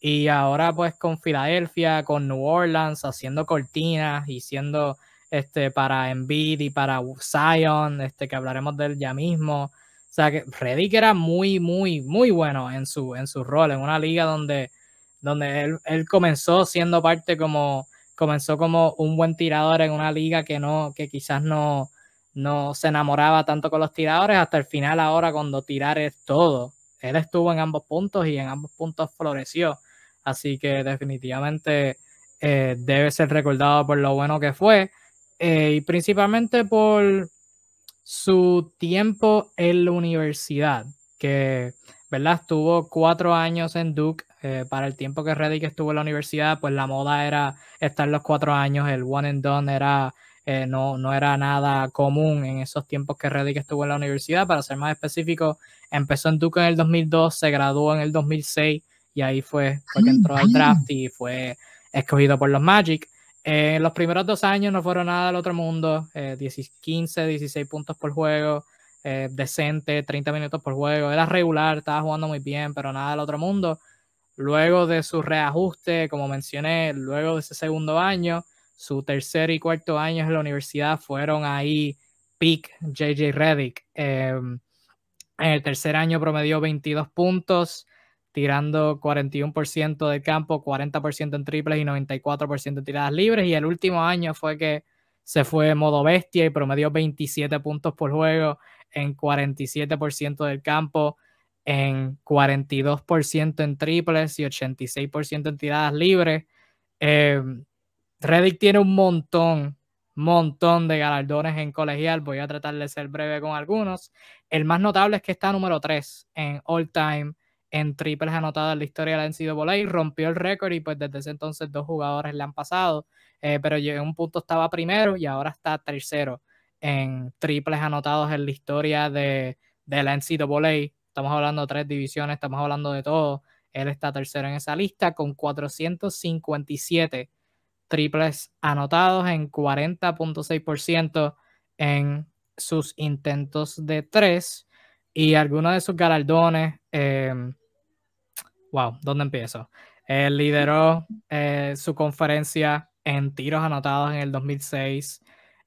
Y ahora pues con Filadelfia, con New Orleans, haciendo cortinas y siendo este, para Embiid y para Zion, este, que hablaremos de él ya mismo. O sea, que Reddick era muy, muy, muy bueno en su, en su rol, en una liga donde, donde él, él, comenzó siendo parte como, comenzó como un buen tirador en una liga que no, que quizás no, no se enamoraba tanto con los tiradores, hasta el final ahora cuando tirar es todo. Él estuvo en ambos puntos y en ambos puntos floreció. Así que definitivamente eh, debe ser recordado por lo bueno que fue. Eh, y principalmente por su tiempo en la universidad, que ¿verdad? estuvo cuatro años en Duke. Eh, para el tiempo que Reddick estuvo en la universidad, pues la moda era estar los cuatro años, el one and done era, eh, no, no era nada común en esos tiempos que Reddick estuvo en la universidad. Para ser más específico, empezó en Duke en el 2002, se graduó en el 2006 y ahí fue, fue que entró al draft y fue escogido por los Magic. Eh, los primeros dos años no fueron nada del otro mundo, 15, eh, 16 puntos por juego, eh, decente, 30 minutos por juego, era regular, estaba jugando muy bien, pero nada del otro mundo. Luego de su reajuste, como mencioné, luego de ese segundo año, su tercer y cuarto año en la universidad fueron ahí peak JJ Reddick. Em, en el tercer año promedió 22 puntos, tirando 41% del campo, 40% en triples y 94% en tiradas libres. Y el último año fue que se fue modo bestia y promedió 27 puntos por juego en 47% del campo, en 42% en triples y 86% en tiradas libres. Eh, Reddick tiene un montón, montón de galardones en colegial. Voy a tratar de ser breve con algunos. El más notable es que está número 3 en all time en triples anotados en la historia de la NCAA, rompió el récord y pues desde ese entonces dos jugadores le han pasado, eh, pero en un punto estaba primero y ahora está tercero en triples anotados en la historia de, de la NCAA. Estamos hablando de tres divisiones, estamos hablando de todo. Él está tercero en esa lista con 457 triples anotados en 40.6% en sus intentos de tres Y algunos de sus galardones, em, wow, ¿dónde empiezo? Él lideró eh, su conferencia en tiros anotados en el 2006.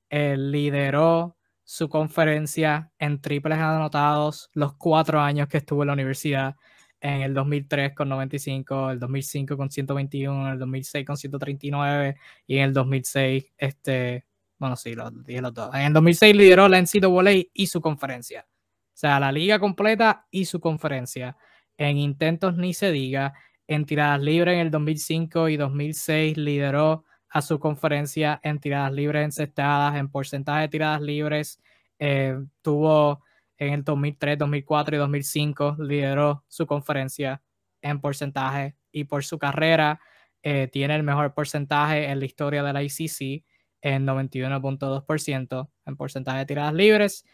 Él lideró su conferencia en triples anotados los cuatro años que estuvo en la universidad. En el 2003 con 95, el 2005 con 121, el 2006 con 139 y en el 2006, este, bueno, sí, los los dos. En el 2006 lideró la NCAA y su conferencia. O sea, la liga completa y su conferencia. En intentos ni se diga. En tiradas libres en el 2005 y 2006 lideró a su conferencia en tiradas libres encestadas, en porcentaje de tiradas libres. Eh, tuvo en el 2003, 2004 y 2005, lideró su conferencia en porcentaje y por su carrera eh, tiene el mejor porcentaje en la historia de la ICC en 91.2% en porcentaje de tiradas libres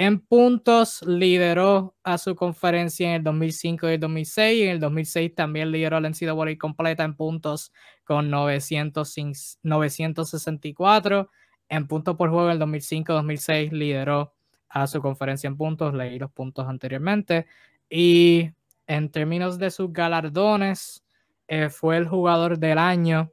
en puntos lideró a su conferencia en el 2005 y el 2006 y en el 2006 también lideró la NCAA completa en puntos con 900, 964. En puntos por juego en el 2005-2006 lideró a su conferencia en puntos, leí los puntos anteriormente. Y en términos de sus galardones, eh, fue el jugador del año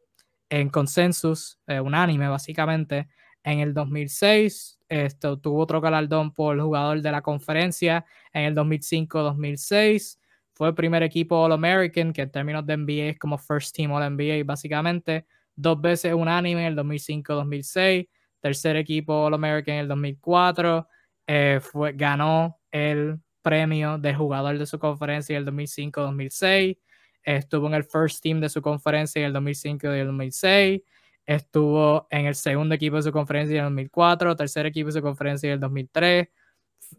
en consensus, eh, unánime básicamente, en el 2006, esto, tuvo otro galardón por jugador de la conferencia en el 2005-2006. Fue el primer equipo All-American, que en términos de NBA es como First Team All-NBA, básicamente. Dos veces unánime en el 2005-2006. Tercer equipo All-American en el 2004. Eh, fue, ganó el premio de jugador de su conferencia en el 2005-2006. Estuvo en el First Team de su conferencia en el 2005 y el 2006 estuvo en el segundo equipo de su conferencia en el 2004, tercer equipo de su conferencia en el 2003,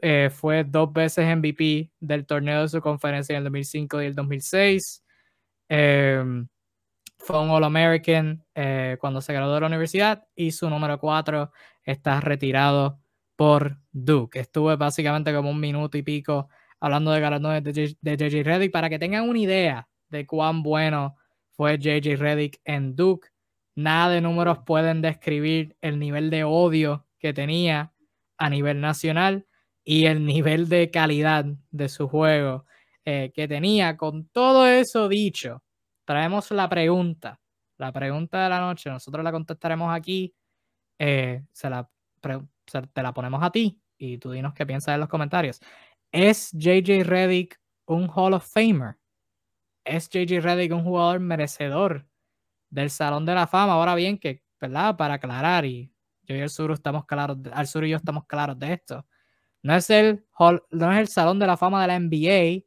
eh, fue dos veces MVP del torneo de su conferencia en el 2005 y el 2006. Em, fue un All-American eh, cuando se graduó de la universidad y su número 4 está retirado por Duke. Estuve básicamente como un minuto y pico hablando de galardones de JJ Reddick para que tengan una idea de cuán bueno fue JJ Reddick en Duke. Nada de números pueden describir el nivel de odio que tenía a nivel nacional y el nivel de calidad de su juego eh, que tenía. Con todo eso dicho, traemos la pregunta, la pregunta de la noche. Nosotros la contestaremos aquí. Eh, te la ponemos a ti y tú dinos qué piensas en los comentarios. ¿Es JJ Reddick un Hall of Famer? ¿Es JJ Reddick un jugador merecedor del Salón de la Fama. Ahora bien, que, ¿verdad? Para aclarar, y yo y el sur estamos claros, al sur y yo estamos claros de esto. No es, el no es el Salón de la Fama de la NBA,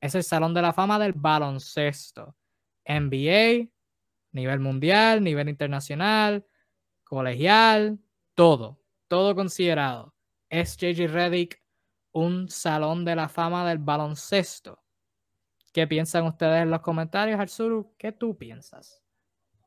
es el Salón de la Fama del baloncesto. NBA, nivel mundial, nivel internacional, colegial, todo, todo considerado. Es JJ Reddick un Salón de la Fama del baloncesto. ¿Qué piensan ustedes en los comentarios, Arzuru? ¿Qué tú piensas?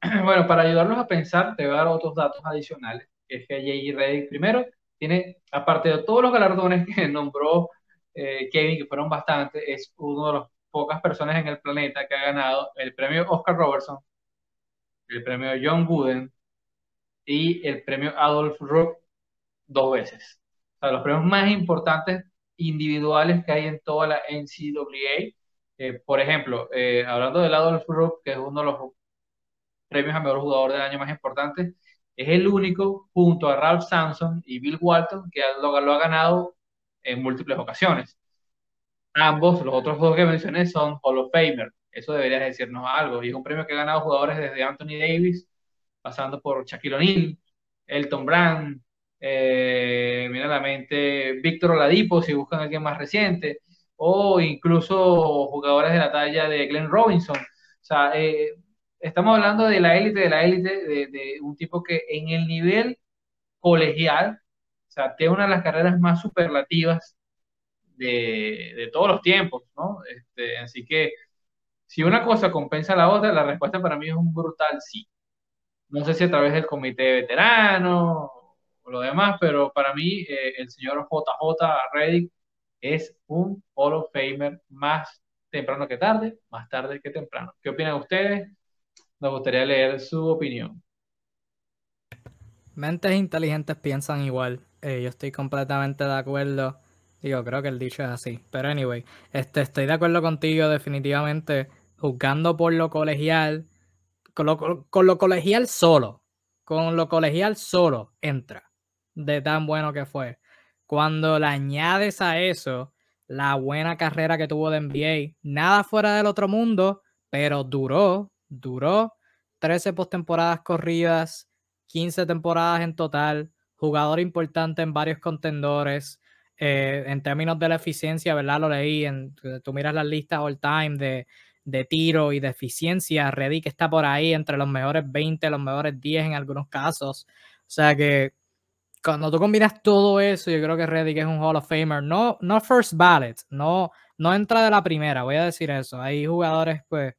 Bueno, para ayudarlos a pensar, te voy a dar otros datos adicionales. Es que J.J. Reddick, primero, tiene, aparte de todos los galardones que nombró eh, Kevin, que fueron bastantes, es uno de las pocas personas en el planeta que ha ganado el premio Oscar Robertson, el premio John Wooden y el premio Adolf Rupp dos veces. O sea, los premios más importantes individuales que hay en toda la NCAA. Eh, por ejemplo, eh, hablando del Adolf Rupp, que es uno de los premios a mejor jugador del año más importante. Es el único, junto a Ralph Sampson y Bill Walton, que lo, lo ha ganado en múltiples ocasiones. Ambos, los otros dos que mencioné, son Hall of Famer. Eso debería decirnos algo. Y es un premio que ha ganado jugadores desde Anthony Davis, pasando por Shaquille O'Neal, Elton Brand, eh, mira la mente Víctor Oladipo, si buscan a alguien más reciente, o incluso jugadores de la talla de Glenn Robinson. O sea, eh, estamos hablando de la élite, de la élite, de, un tipo que en el nivel colegial, o sea, tiene una de las carreras más superlativas de, todos los tiempos, ¿no? Este, así que si una cosa compensa a la otra, la respuesta para mí es un brutal sí. No sé si a través del comité de veteranos o lo demás, pero para mí eh, el señor JJ Reddick es un Hall of Famer más temprano que tarde, más tarde que temprano. ¿Qué opinan ustedes? Nos gustaría leer su opinión. Mentes inteligentes piensan igual. Eh, yo estoy completamente de acuerdo Digo, creo que el dicho es así. Pero anyway, este, estoy de acuerdo contigo definitivamente. Juzgando por lo colegial, con lo, con lo colegial solo, con lo colegial solo entra. De tan bueno que fue. Cuando le añades a eso la buena carrera que tuvo de NBA, nada fuera del otro mundo, pero duró, duró 13 postemporadas corridas, 15 temporadas en total, jugador importante en varios contendores. Eh, en términos de la eficiencia, ¿verdad? Lo leí, en, tú miras las listas all time de, de tiro y de eficiencia, Reddick está por ahí entre los mejores 20, los mejores 10 en algunos casos. O sea que cuando tú combinas todo eso, yo creo que Reddick es un Hall of Famer. No, no first ballot, no, no entra de la primera, voy a decir eso. Hay jugadores pues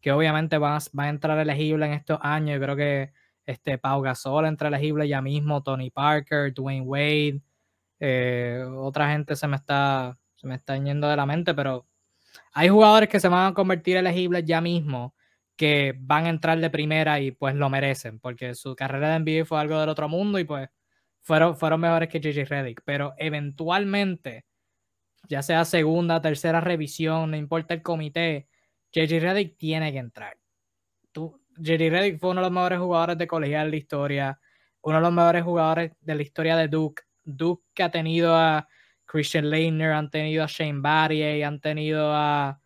que obviamente van a, entrar elegibles en estos años. Yo creo que este Pau Gasol entra elegible ya mismo, Tony Parker, Dwayne Wade, eh, otra gente se me está se me está yendo de la mente, pero hay jugadores que se van a convertir elegibles ya mismo que van a entrar de primera y pues lo merecen, porque su carrera de NBA fue algo del otro mundo y pues fueron, fueron mejores que JJ Reddick, pero eventualmente, ya sea segunda, tercera revisión, no importa el comité, JJ Reddick tiene que entrar. Tú, JJ Reddick fue uno de los mejores jugadores de colegial de la historia, uno de los mejores jugadores de la historia de Duke. Duke que ha tenido a Christian Leitner, han tenido a Shane Barry, han tenido a...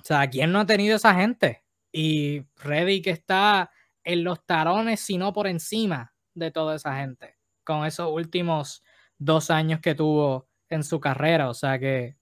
O sea, ¿quién no ha tenido esa gente? Y Reddick está en los tarones, si no por encima de toda esa gente, con esos últimos dos años que tuvo en su carrera. O sea que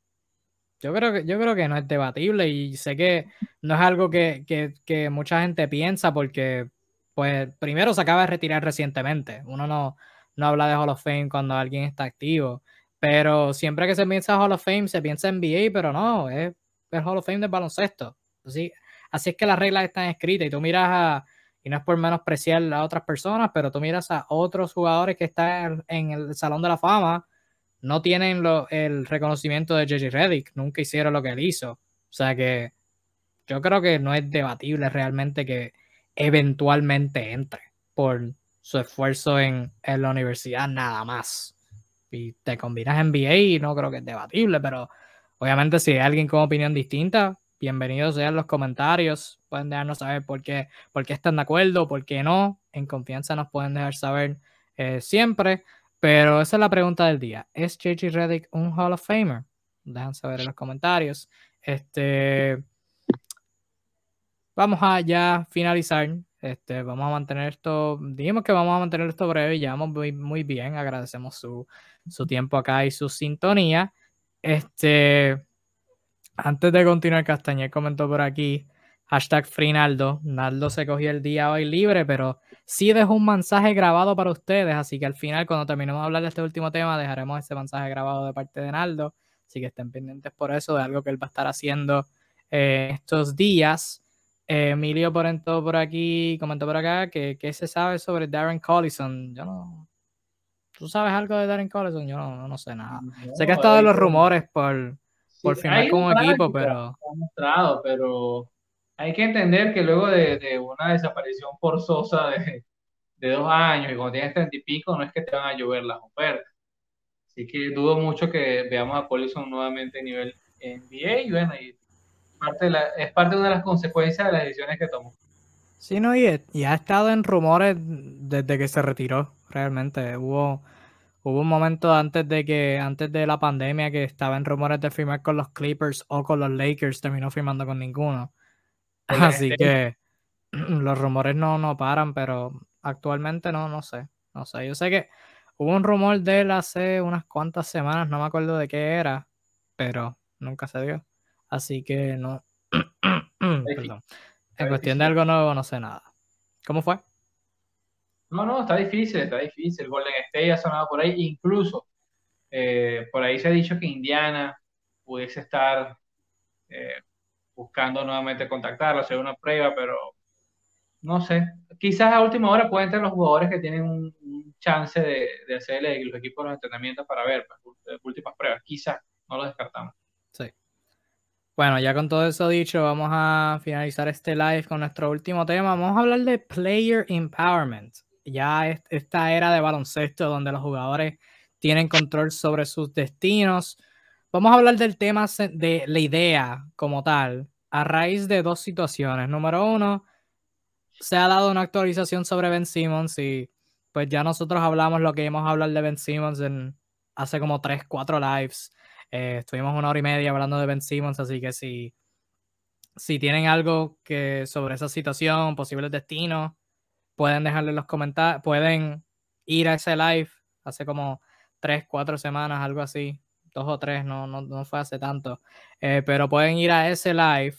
yo creo que, yo creo que no es debatible y sé que no es algo que, que, que mucha gente piensa porque, pues, primero se acaba de retirar recientemente. Uno no, no habla de Hall of Fame cuando alguien está activo. Pero siempre que se piensa Hall of Fame, se piensa NBA, pero no, es el Hall of Fame del baloncesto. Así, así es que las reglas están escritas y tú miras a, y no es por menospreciar a otras personas, pero tú miras a otros jugadores que están en el Salón de la Fama, no tienen lo, el reconocimiento de JJ Reddick, nunca hicieron lo que él hizo. O sea que yo creo que no es debatible realmente que eventualmente entre por su esfuerzo en, en la universidad nada más. Y te combinas NBA y no creo que es debatible, pero obviamente si hay alguien con opinión distinta, bienvenidos sean los comentarios, pueden dejarnos saber por qué, por qué están de acuerdo, por qué no, en confianza nos pueden dejar saber eh, siempre, pero esa es la pregunta del día, ¿es JJ Reddick un Hall of Famer? Dejan saber en los comentarios. Este, vamos a ya finalizar este, vamos a mantener esto, dijimos que vamos a mantener esto breve y llevamos muy, muy bien, agradecemos su, su tiempo acá y su sintonía. Este, antes de continuar, Castañer comentó por aquí, hashtag FreeNaldo, Naldo se cogió el día hoy libre, pero sí dejó un mensaje grabado para ustedes, así que al final, cuando terminemos de hablar de este último tema, dejaremos ese mensaje grabado de parte de Naldo, así que estén pendientes por eso, de algo que él va a estar haciendo eh, estos días. Emilio Porento por aquí comentó por acá que, que, se sabe sobre Darren Collison. Yo no. ¿Tú sabes algo de Darren Collison? Yo no, no sé nada. sé que ha estado en los rumores por, por firmar con un equipo, pero. mostrado, pero hay que entender que luego de, una desaparición forzosa de, dos años y cuando tienes treinta y pico, no es que te van a llover las ofertas. Así que dudo mucho que veamos a Collison nuevamente a nivel NBA y bueno, es parte de una de las consecuencias de las decisiones que tomó. Sí, no, y, ha estado en rumores desde que se retiró, realmente. Hubo, hubo un momento antes de que, antes de la pandemia, que estaba en rumores de firmar con los Clippers o con los Lakers, terminó firmando con ninguno. Así que los rumores no, no paran, pero actualmente no, no sé. No sé. Yo sé que hubo un rumor de él hace unas cuantas semanas, no me acuerdo de qué era, pero nunca se dio. Así que no. Perdón. En cuestión de algo nuevo, no sé nada. ¿Cómo fue? No, no, está difícil, está difícil. Golden State ha sonado por ahí. Incluso eh, por ahí se ha dicho que Indiana pudiese estar eh, buscando nuevamente contactarlo, hacer una prueba, pero no sé. Quizás a última hora pueden ser los jugadores que tienen un, chance de, de hacerle los equipos los entrenamientos para ver pues, últimas pruebas. Quizás, no lo descartamos. Sí. Bueno, ya con todo eso dicho, vamos a finalizar este live con nuestro último tema. Vamos a hablar de Player Empowerment. Ya esta era de baloncesto donde los jugadores tienen control sobre sus destinos. Vamos a hablar del tema de la idea como tal, a raíz de dos situaciones. Número uno, se ha dado una actualización sobre Ben Simmons y pues ya nosotros hablamos lo que íbamos a hablar de Ben Simmons en hace como 3, 4 lives. Eh, estuvimos una hora y media hablando de Ben Simmons, así que si, si tienen algo que sobre esa situación, posibles destinos, pueden dejarle los comentarios, pueden ir a ese live hace como 3, 4 semanas, algo así, dos o tres, no, no, no fue hace tanto, eh, pero pueden ir a ese live.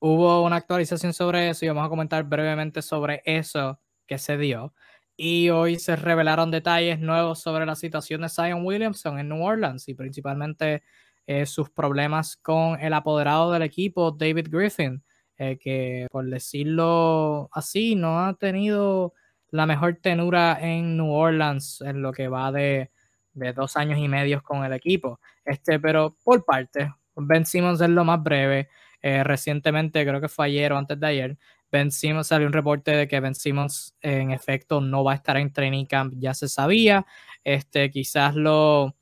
Hubo una actualización sobre eso y vamos a comentar brevemente sobre eso que se dio. Y hoy se revelaron detalles nuevos sobre la situación de Zion Williamson en New Orleans y principalmente eh, sus problemas con el apoderado del equipo, David Griffin, eh, que por decirlo así, no ha tenido la mejor tenura en New Orleans en lo que va de, dos años y medio con el equipo. Este, pero por parte, Ben Simmons es lo más breve. Eh, recientemente, creo que fue ayer o antes de ayer, Ben Simmons salió un reporte de que Ben Simmons en efecto no va a estar en training camp, ya se sabía. Este, quizás lo,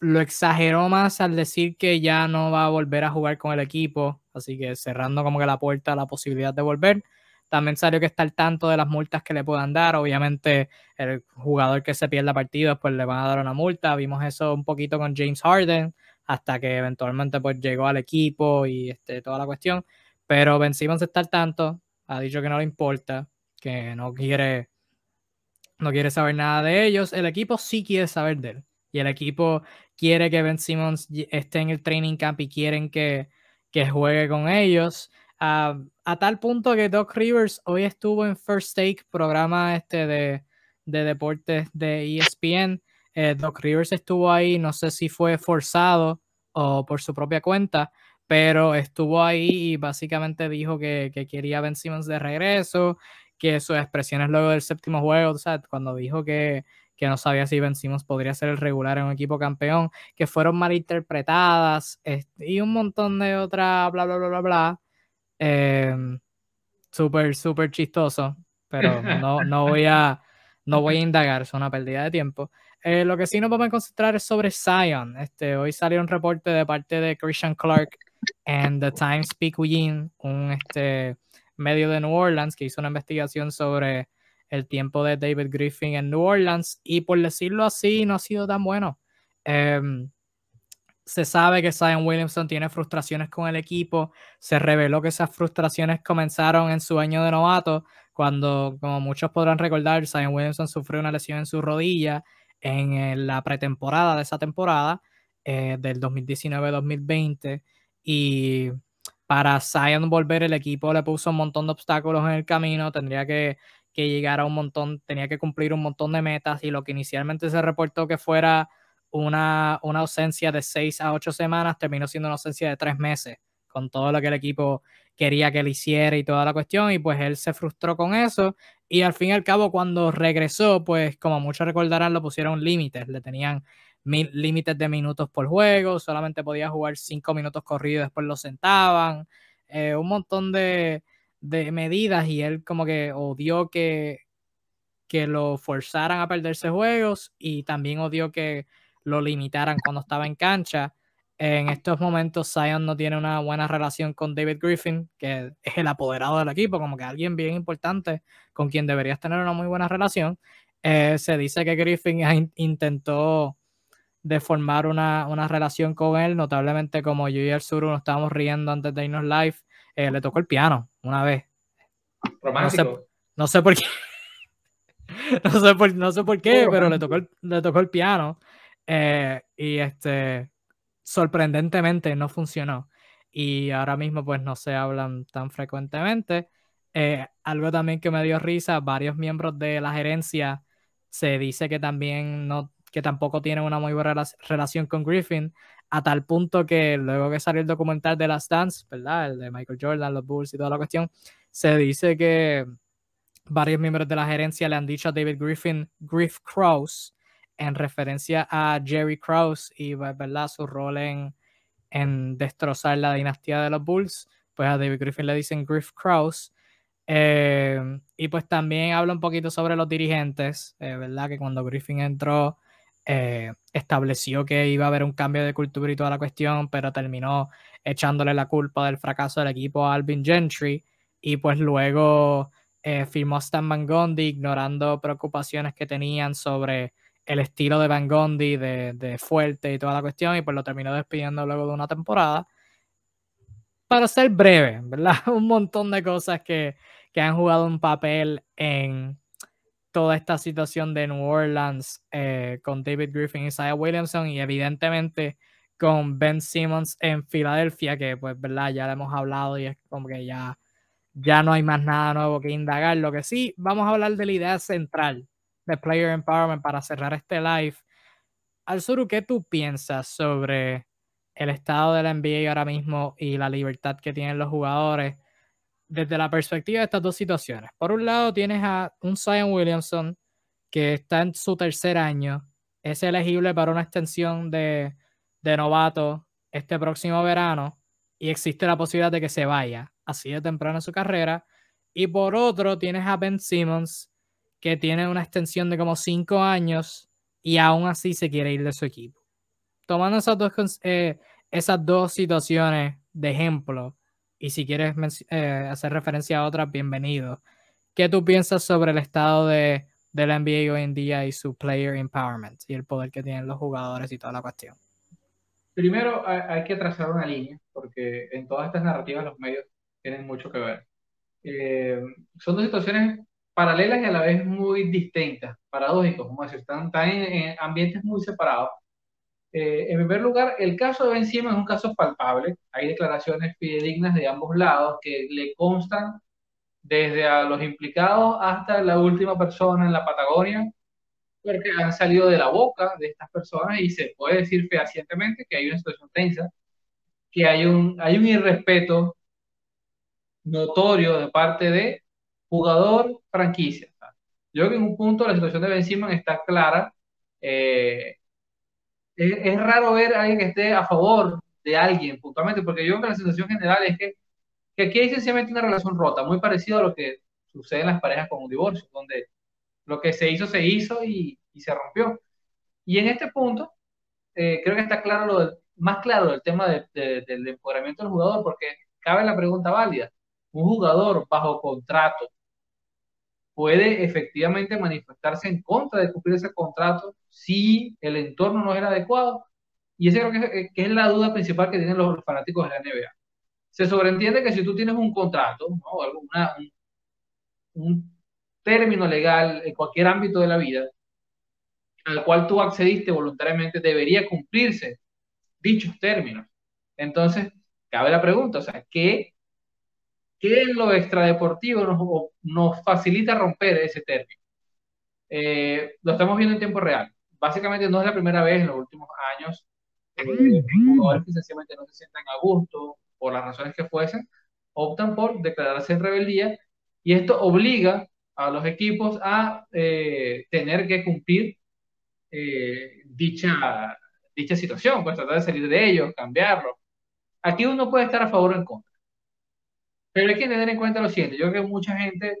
lo exageró más al decir que ya no va a volver a jugar con el equipo, así que cerrando como que la puerta a la posibilidad de volver. También salió que está al tanto de las multas que le puedan dar. Obviamente, el jugador que se pierda partidos, pues le van a dar una multa. Vimos eso un poquito con James Harden, hasta que eventualmente pues llegó al equipo y este, toda la cuestión. Pero Ben Simmons está al tanto, ha dicho que no le importa, que no quiere, no quiere saber nada de ellos. El equipo sí quiere saber de él. Y el equipo quiere que Ben Simmons esté en el training camp y quieren que, que juegue con ellos. A tal punto que Doc Rivers hoy estuvo en First Take, programa este de, de deportes de ESPN. Eh, Doc Rivers estuvo ahí, no sé si fue forzado o por su propia cuenta, pero estuvo ahí y básicamente dijo que, quería Ben Simmons de regreso, que sus expresiones luego del séptimo juego, o sea, cuando dijo que, no sabía si Ben Simmons podría ser el regular en un equipo campeón, que fueron malinterpretadas y un montón de otra bla, bla, bla, bla, bla. Súper, súper chistoso, pero no, no, voy a, no voy a indagar, es una pérdida de tiempo. Eh, lo que sí nos vamos a concentrar es sobre Zion. Este, hoy salió un reporte de parte de Christian Clark en The Times Picayune, un este, medio de New Orleans que hizo una investigación sobre el tiempo de David Griffin en New Orleans y por decirlo así no ha sido tan bueno. Em, se sabe que Zion Williamson tiene frustraciones con el equipo. Se reveló que esas frustraciones comenzaron en su año de novato, cuando, como muchos podrán recordar, Zion Williamson sufrió una lesión en su rodilla en la pretemporada de esa temporada eh, del 2019-2020 y para Zion volver el equipo le puso un montón de obstáculos en el camino, tendría que, llegar a un montón, tenía que cumplir un montón de metas y lo que inicialmente se reportó que fuera una, una ausencia de seis a ocho semanas terminó siendo una ausencia de tres meses con todo lo que el equipo quería que él hiciera y toda la cuestión, y pues él se frustró con eso, y al fin y al cabo cuando regresó, pues como muchos recordarán, lo pusieron límites, le tenían límites de minutos por juego, solamente podía jugar cinco minutos corridos, después lo sentaban, eh, un montón de, medidas y él como que odió que, que lo forzaran a perderse juegos y también odió que lo limitaran cuando estaba en cancha. En estos momentos Zion no tiene una buena relación con David Griffin, que es el apoderado del equipo, como que alguien bien importante con quien deberías tener una muy buena relación. Eh, se dice que Griffin intentó de formar una, relación con él, notablemente como yo y el sur nos estábamos riendo antes de irnos live, eh, le tocó el piano una vez. Romántico. No sé, por qué. no, sé por, no sé por qué, pero le tocó el, le tocó el piano. Eh, y este, sorprendentemente no funcionó. Y ahora mismo pues no se hablan tan frecuentemente. Eh, algo también que me dio risa, varios miembros de la gerencia se dice que también no que tampoco tienen una muy buena relación con Griffin, a tal punto que luego que salió el documental de las Dance, ¿verdad? El de Michael Jordan, los Bulls y toda la cuestión, se dice que varios miembros de la gerencia le han dicho a David Griffin, Griff Cross, en referencia a Jerry Krause y, pues, ¿verdad? Su rol en, en destrozar la dinastía de los Bulls, pues a David Griffin le dicen Griff Krause. Eh, y pues también habla un poquito sobre los dirigentes, eh, ¿verdad? Que cuando Griffin entró eh, estableció que iba a haber un cambio de cultura y toda la cuestión, pero terminó echándole la culpa del fracaso del equipo a Alvin Gentry y pues luego eh, firmó Stan Van Gundy ignorando preocupaciones que tenían sobre el estilo de Van Gundy, de, fuerte y toda la cuestión, y pues lo terminó despidiendo luego de una temporada. Para ser breve, ¿verdad? Un montón de cosas que, que han jugado un papel en toda esta situación de New Orleans eh, con David Griffin y Isaiah Williamson y evidentemente con Ben Simmons en Filadelfia, que pues, ¿verdad? Ya le hemos hablado y es como que ya, ya no hay más nada nuevo que indagar. Lo que sí, vamos a hablar de la idea central de Player Empowerment para cerrar este live. Al Suru, ¿qué tú piensas sobre el estado de la NBA ahora mismo y la libertad que tienen los jugadores desde la perspectiva de estas dos situaciones? Por un lado, tienes a un Zion Williamson que está en su tercer año, es elegible para una extensión de de novato este próximo verano y existe la posibilidad de que se vaya así de temprano en su carrera. Y por otro, tienes a Ben Simmons, que tiene una extensión de como cinco años y aún así se quiere ir de su equipo. Tomando esas dos, eh, esas dos situaciones de ejemplo, y si quieres eh, hacer referencia a otras, bienvenido. ¿Qué tú piensas sobre el estado de, de la NBA hoy en día y su player empowerment y el poder que tienen los jugadores y toda la cuestión? Primero hay, que trazar una línea, porque en todas estas narrativas los medios tienen mucho que ver. Eh, son dos situaciones paralelas y a la vez muy distintas, paradójicos, como decir, están, en, ambientes muy separados. Eh, en primer lugar, el caso de Ben es un caso palpable. Hay declaraciones fidedignas de ambos lados que le constan desde a los implicados hasta la última persona en la Patagonia porque han salido de la boca de estas personas y se puede decir fehacientemente que hay una situación tensa, que hay un, hay un irrespeto notorio de parte de jugador franquicia. Yo creo que en un punto la situación de Ben está clara. Eh, es, raro ver a alguien que esté a favor de alguien puntualmente, porque yo creo que la situación general es que, que aquí hay sencillamente una relación rota, muy parecido a lo que sucede en las parejas con un divorcio, donde lo que se hizo, se hizo y, se rompió. Y en este punto, eh, creo que está claro lo más claro el tema del empoderamiento del jugador, porque cabe la pregunta válida. Un jugador bajo contrato puede efectivamente manifestarse en contra de cumplir ese contrato si el entorno no era adecuado. Y esa creo que, es la duda principal que tienen los fanáticos de la NBA. Se sobreentiende que si tú tienes un contrato, ¿no? Alguna, un término legal en cualquier ámbito de la vida al cual tú accediste voluntariamente debería cumplirse dichos términos. Entonces, cabe la pregunta, o sea, ¿qué, qué en lo extradeportivo nos, nos facilita romper ese término? Eh, lo estamos viendo en tiempo real. Básicamente no es la primera vez en los últimos años eh, jugadores que sencillamente no se sientan a gusto por las razones que fuesen, optan por declararse en rebeldía y esto obliga a los equipos a eh, tener que cumplir eh, dicha, dicha situación, pues tratar de salir de ellos, cambiarlo. Aquí uno puede estar a favor o en contra. Pero hay que tener en cuenta lo siguiente, yo creo que mucha gente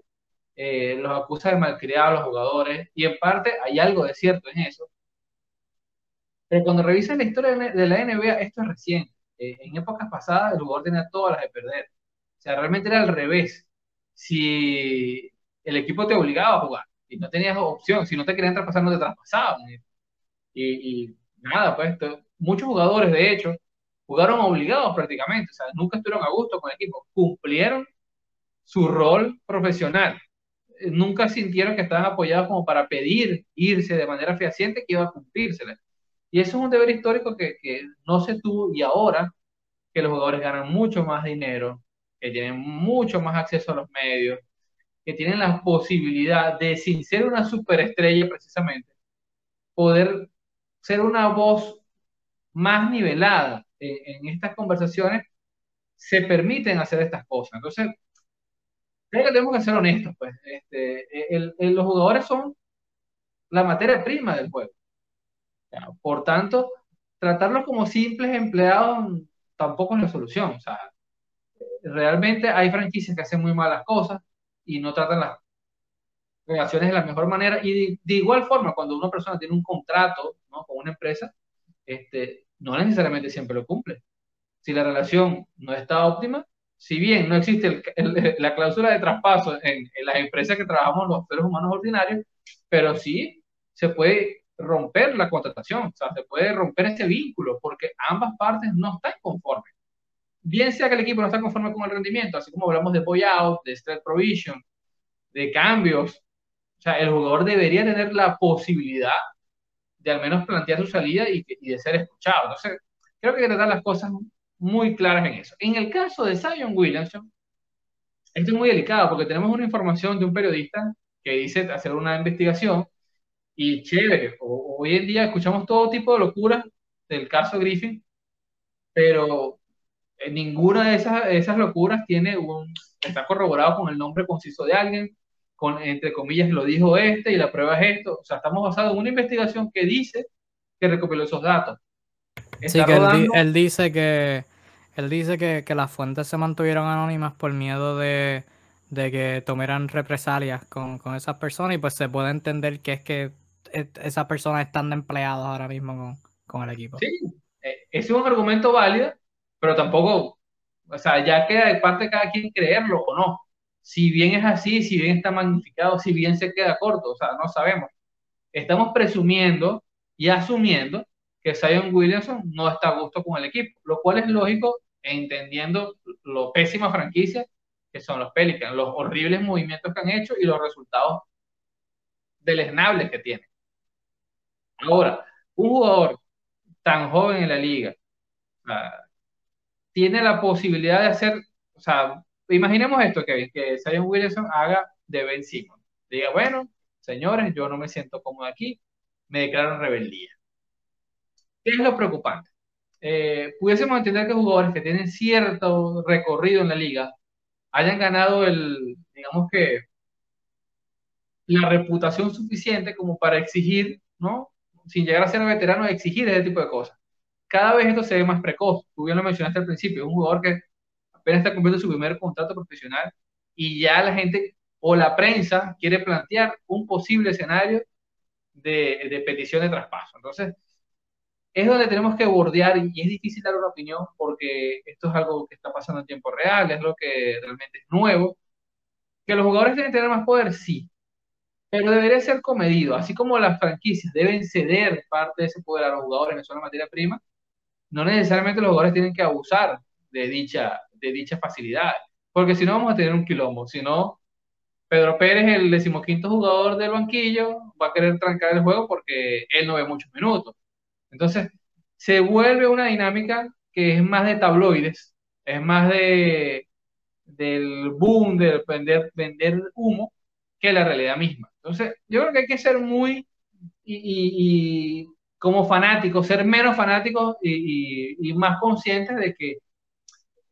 eh, los acusa de malcriar a los jugadores y en parte hay algo de cierto en eso. Pero cuando revisan la historia de la NBA, esto es reciente. en épocas pasadas el jugador tenía todas las de perder. O sea, realmente era al revés. Si el equipo te obligaba a jugar y no tenías opción. Si no te querían traspasar, no te traspasaban. Y, y nada, pues muchos jugadores, de hecho, jugaron obligados prácticamente. O sea, nunca estuvieron a gusto con el equipo. Cumplieron su rol profesional. Nunca sintieron que estaban apoyados como para pedir irse de manera fehaciente que iba a cumplírsele. Y eso es un deber histórico que, que no se tuvo y ahora que los jugadores ganan mucho más dinero, que tienen mucho más acceso a los medios, que tienen la posibilidad de, sin ser una superestrella precisamente, poder ser una voz más nivelada en, estas conversaciones, se permiten hacer estas cosas. Entonces, creo que tenemos que ser honestos, pues. Este, los jugadores son la materia prima del juego. Por tanto, tratarlos como simples empleados tampoco es la solución. O sea, realmente hay franquicias que hacen muy malas cosas, y no tratan las, relaciones de la mejor manera y de, igual forma cuando una persona tiene un contrato ¿no? con una empresa, este, no necesariamente siempre lo cumple. Si la relación no está óptima, si bien no existe la cláusula de traspaso en, en, las empresas que trabajamos los seres humanos ordinarios, pero sí se puede romper la contratación, o sea, se puede romper ese vínculo porque ambas partes no están conformes. Bien sea que el equipo no está conforme con el rendimiento, así como hablamos de buyout, de stress provision, de cambios, o sea, el jugador debería tener la posibilidad de al menos plantear su salida y, de ser escuchado. Entonces, creo que hay que tratar las cosas muy claras en eso. En el caso de Zion Williamson, esto es muy delicado porque tenemos una información de un periodista que dice hacer una investigación y chévere. hoy en día escuchamos todo tipo de locuras del caso Griffin, pero ninguna de esas, esas locuras tiene un, está corroborado con el nombre conciso de alguien, con, entre comillas, lo dijo este y la prueba es esto. O sea, estamos basados en una investigación que dice que recopiló esos datos. sí, que él, dice que él dice que, que, las fuentes se mantuvieron anónimas por miedo de, de que tomaran represalias con, con, esas personas y pues se puede entender que es que esas personas están empleados ahora mismo con, con el equipo. Sí, e, ese es un argumento válido, pero tampoco, o sea, ya queda de parte de cada quien creerlo o no. Si bien es así, si bien está magnificado, si bien se queda corto, o sea, no sabemos. Estamos presumiendo y asumiendo que Zion Williamson no está a gusto con el equipo, lo cual es lógico entendiendo lo pésima franquicia que son los Pelicans, los horribles movimientos que han hecho y los resultados deleznables que tienen. Ahora, un jugador tan joven en la liga tiene la posibilidad de hacer, o sea, imaginemos esto, Kevin, que Zion Williamson haga de Ben Simmons. Diga, bueno, señores, yo no me siento cómodo aquí, me declaro rebeldía. ¿Qué es lo preocupante? Eh, pudiésemos entender que jugadores que tienen cierto recorrido en la liga hayan ganado el, digamos que, la reputación suficiente como para exigir, ¿no? Sin llegar a ser veterano, exigir ese tipo de cosas. Cada vez esto se ve más precoz. Tú lo mencionaste al principio, un jugador que apenas está cumpliendo su primer contrato profesional y ya la gente o la prensa quiere plantear un posible escenario de, de petición de traspaso. Entonces, es donde tenemos que bordear y es difícil dar una opinión porque esto es algo que está pasando en tiempo real, es lo que realmente es nuevo. Que los jugadores deben tener más poder, sí, pero debería ser comedido, así como las franquicias deben ceder parte de ese poder a los jugadores en la materia prima, no necesariamente los jugadores tienen que abusar de dicha, de dicha facilidad, porque si no vamos a tener un quilombo, si no, Pedro Pérez, el decimoquinto jugador del banquillo, va a querer trancar el juego porque él no ve muchos minutos. Entonces, se vuelve una dinámica que es más de tabloides, es más de del boom, de vender, vender humo, que la realidad misma. Entonces, yo creo que hay que ser muy, y, como fanáticos, ser menos fanáticos y, más conscientes de que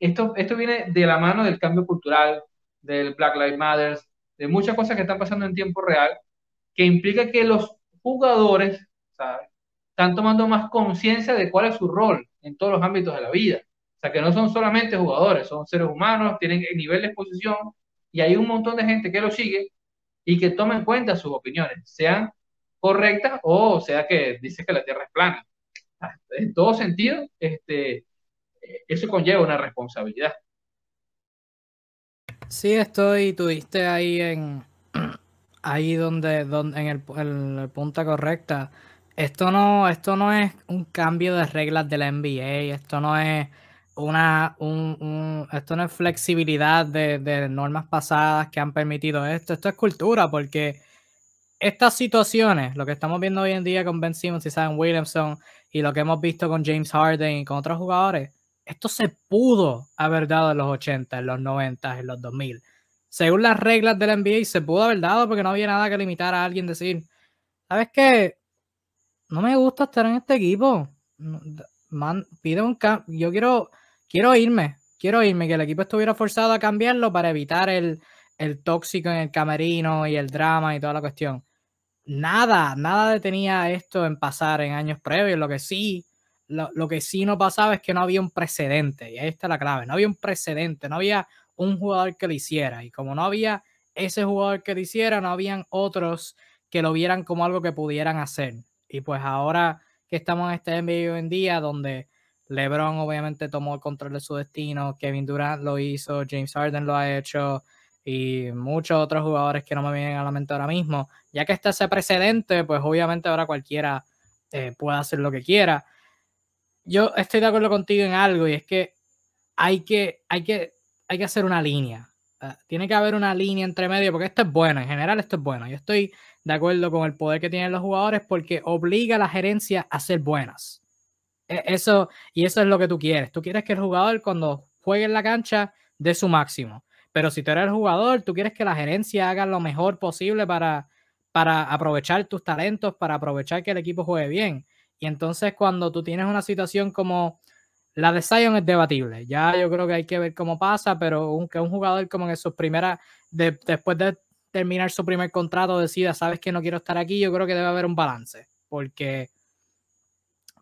esto, esto viene de la mano del cambio cultural, del Black Lives Matter, de muchas cosas que están pasando en tiempo real, que implica que los jugadores, ¿sabes? están tomando más conciencia de cuál es su rol en todos los ámbitos de la vida. O sea, que no son solamente jugadores, son seres humanos, tienen el nivel de exposición y hay un montón de gente que lo sigue y que toma en cuenta sus opiniones, sean correctas o sea que dice que la Tierra es plana. En todo sentido, este, eso conlleva una responsabilidad. Sí, estoy, tuviste ahí en ahí donde, donde en el, en el punto correcta esto no, esto no es un cambio de reglas de la NBA, esto no es una, un, esto no es flexibilidad de, normas pasadas que han permitido esto, esto es cultura, porque estas situaciones, lo que estamos viendo hoy en día con Ben Simmons y Sam Williamson y lo que hemos visto con James Harden y con otros jugadores, esto se pudo haber dado en los 80, en los 90, en los 2000. Según las reglas de la NBA, se pudo haber dado porque no había nada que limitar a alguien decir, ¿sabes qué? no me gusta estar en este equipo. Man, pide un Yo quiero, quiero irme. Quiero irme. Que el equipo estuviera forzado a cambiarlo para evitar el, el tóxico en el camerino y el drama y toda la cuestión. Nada, nada detenía esto en pasar en años previos. Lo que sí, lo, lo, que sí no pasaba es que no había un precedente. Y ahí está la clave. No había un precedente, no había un jugador que lo hiciera. Y como no había ese jugador que lo hiciera, no habían otros que lo vieran como algo que pudieran hacer. Y pues ahora que estamos en este NBA hoy en día, donde LeBron obviamente tomó el control de su destino, Kevin Durant lo hizo, James Harden lo ha hecho y muchos otros jugadores que no me vienen a la mente ahora mismo. Ya que está ese precedente, pues obviamente ahora cualquiera eh, puede hacer lo que quiera. Yo estoy de acuerdo contigo en algo y es que hay que, hay que, hay que hacer una línea. Ah, tiene que haber una línea entre medio porque esto es bueno, en general esto es bueno. Yo estoy de acuerdo con el poder que tienen los jugadores porque obliga a la gerencia a ser buenas. E, eso, y eso es lo que tú quieres. Tú quieres que el jugador cuando juegue en la cancha dé su máximo. Pero si tú eres el jugador, tú quieres que la gerencia haga lo mejor posible para, para aprovechar tus talentos, para aprovechar que el equipo juegue bien. Y entonces cuando tú tienes una situación como la de Zion es debatible. Ya yo creo que hay que ver cómo pasa, pero aunque un jugador como en sus primeras, después de terminar su primer contrato, decida, sabes que no quiero estar aquí, yo creo que debe haber un balance. Porque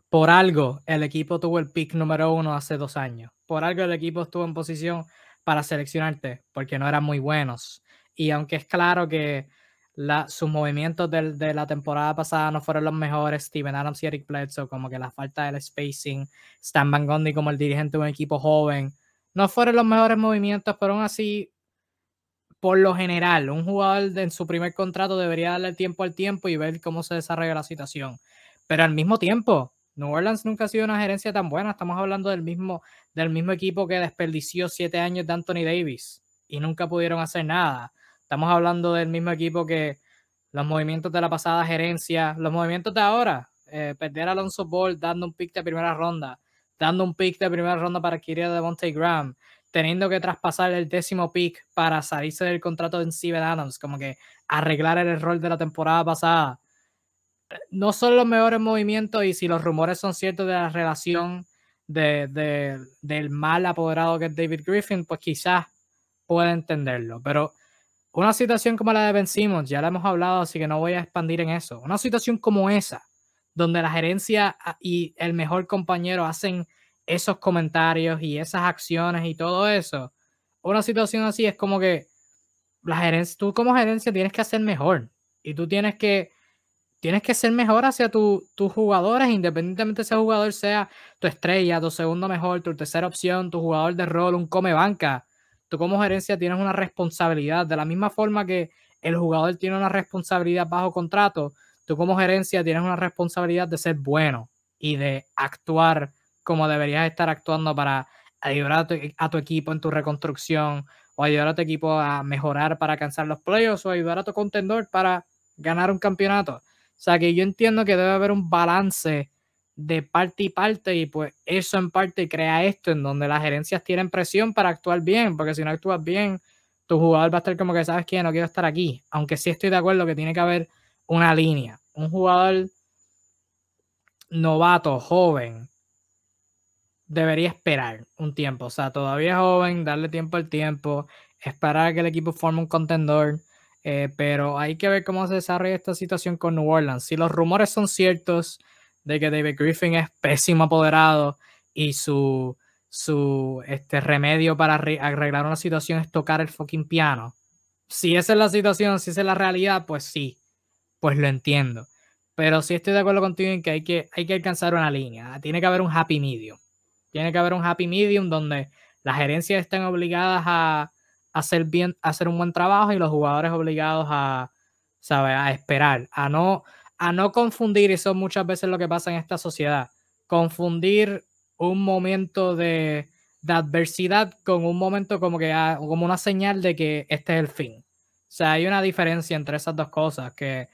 por algo el equipo tuvo el pick número uno hace dos años. Por algo el equipo estuvo en posición para seleccionarte, porque no eran muy buenos. Y aunque es claro que sus movimientos de, la temporada pasada no fueron los mejores, Steven Adams y Eric Bledsoe, como que la falta del spacing, Stan Van Gundy como el dirigente de un equipo joven, no fueron los mejores movimientos, pero aún así, por lo general, un jugador en su primer contrato debería darle tiempo al tiempo y ver cómo se desarrolla la situación. Pero al mismo tiempo, New Orleans nunca ha sido una gerencia tan buena. Estamos hablando del mismo, del mismo equipo que desperdició siete años de Anthony Davis y nunca pudieron hacer nada. Estamos hablando del mismo equipo que los movimientos de la pasada gerencia, los movimientos de ahora, eh, perder a Alonso Ball dando un pick de primera ronda, dando un pick de primera ronda para adquirir a Devontae Graham, teniendo que traspasar el décimo pick para salirse del contrato de Steven Adams, como que arreglar el error de la temporada pasada no son los mejores movimientos y si los rumores son ciertos de la relación de, del mal apoderado que es David Griffin, pues quizás pueda entenderlo. Pero una situación como la de Ben Simmons, ya la hemos hablado, así que no voy a expandir en eso. Una situación como esa, donde la gerencia y el mejor compañero hacen esos comentarios y esas acciones y todo eso. Una situación así es como que la gerencia, tú como gerencia tienes que hacer mejor y tú tienes que tienes que ser mejor hacia tus jugadores, independientemente de ese jugador sea tu estrella, tu segundo mejor, tu tercera opción, tu jugador de rol, un come banca. Tú como gerencia tienes una responsabilidad, de la misma forma que el jugador tiene una responsabilidad bajo contrato, tú como gerencia tienes una responsabilidad de ser bueno y de actuar como deberías estar actuando para ayudar a tu, equipo en tu reconstrucción o ayudar a tu equipo a mejorar para alcanzar los playoffs o ayudar a tu contendor para ganar un campeonato. O sea que yo entiendo que debe haber un balance de parte y parte y pues eso en parte crea esto en donde las gerencias tienen presión para actuar bien, porque si no actúas bien, tu jugador va a estar como que sabes que no quiero estar aquí, aunque sí estoy de acuerdo que tiene que haber una línea, un jugador novato, joven, debería esperar un tiempo, o sea, todavía joven, darle tiempo al tiempo, esperar a que el equipo forme un contendor eh, pero hay que ver cómo se desarrolla esta situación con New Orleans. Si los rumores son ciertos de que David Griffin es pésimo apoderado y su, su este, remedio para arreglar una situación es tocar el fucking piano. Si esa es la situación, si esa es la realidad, pues sí, pues lo entiendo. Pero sí estoy de acuerdo contigo en que hay que, hay que alcanzar una línea. Tiene que haber un happy medium. Tiene que haber un happy medium donde las gerencias estén obligadas a, hacer bien, hacer un buen trabajo y los jugadores obligados a, ¿sabe? a esperar, a no, a no confundir, y eso muchas veces lo que pasa en esta sociedad, confundir un momento de, adversidad con un momento como que ah, como una señal de que este es el fin. O sea, hay una diferencia entre esas dos cosas que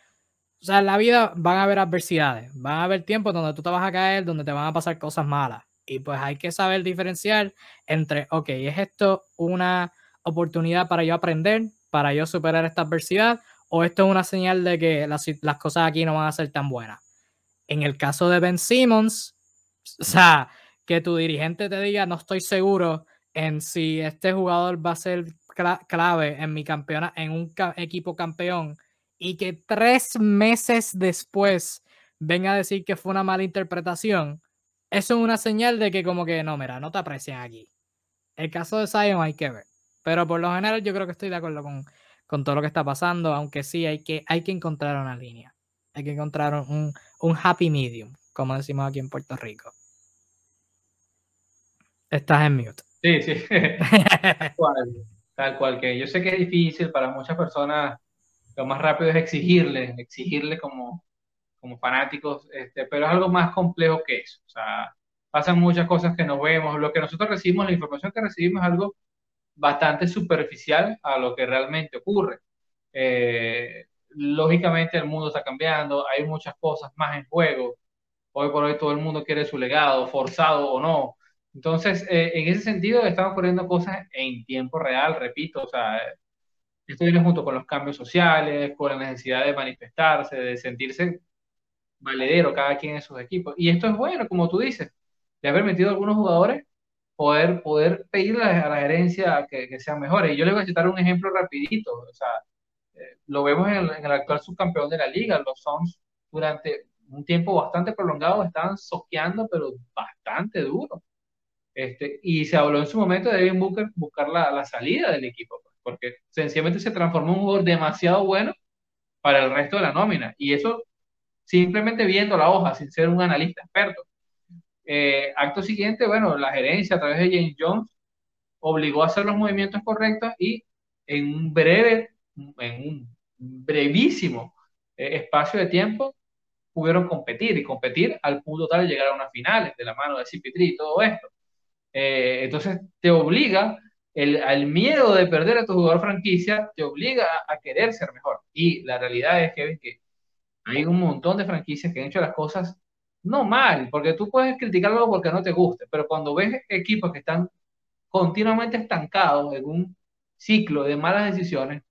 o sea, en la vida van a haber adversidades, van a haber tiempos donde tú te vas a caer, donde te van a pasar cosas malas. Y pues hay que saber diferenciar entre, ok, ¿es esto una oportunidad para yo aprender, para yo superar esta adversidad, o esto es una señal de que las, cosas aquí no van a ser tan buenas. En el caso de Ben Simmons, o sea, que tu dirigente te diga, no estoy seguro en si este jugador va a ser clave en mi campeona, en un equipo campeón, y que tres meses después venga a decir que fue una mala interpretación, eso es una señal de que como que no, mira, no te aprecian aquí. El caso de Zion hay que ver. Pero por lo general yo creo que estoy de acuerdo con, con todo lo que está pasando, aunque sí hay que, hay que encontrar una línea. Hay que encontrar un, un happy medium, como decimos aquí en Puerto Rico. Estás en mute. Sí, sí. tal, cual, tal cual, que yo sé que es difícil para muchas personas, lo más rápido es exigirle, exigirle como, como fanáticos, este, pero es algo más complejo que eso. O sea, pasan muchas cosas que no vemos, lo que nosotros recibimos, la información que recibimos es algo bastante superficial a lo que realmente ocurre. Eh, lógicamente el mundo está cambiando, hay muchas cosas más en juego. Hoy por hoy todo el mundo quiere su legado, forzado o no. Entonces, eh, en ese sentido, están ocurriendo cosas en tiempo real, repito, o sea, esto viene junto con los cambios sociales, con la necesidad de manifestarse, de sentirse valedero cada quien en sus equipos. Y esto es bueno, como tú dices, de haber metido a algunos jugadores, poder, poder pedirle a la gerencia que, que sean mejores. Y yo les voy a citar un ejemplo rapidito, o sea, eh, lo vemos en el, en el, actual subcampeón de la liga, los Suns durante un tiempo bastante prolongado estaban soqueando, pero bastante duro. Este, y se habló en su momento de Devin Booker buscar la, la salida del equipo, pues, porque sencillamente se transformó en un jugador demasiado bueno para el resto de la nómina. Y eso simplemente viendo la hoja, sin ser un analista experto. Eh, acto siguiente, bueno, la gerencia a través de James Jones obligó a hacer los movimientos correctos y en un breve, en un brevísimo eh, espacio de tiempo pudieron competir y competir al punto tal de llegar a unas finales de la mano de CP3 y todo esto. Eh, entonces te obliga, el, al miedo de perder a tu jugador franquicia, te obliga a, a querer ser mejor. Y la realidad es que, que hay un montón de franquicias que han hecho las cosas no mal, porque tú puedes criticarlo porque no te guste, pero cuando ves equipos que están continuamente estancados en un ciclo de malas decisiones,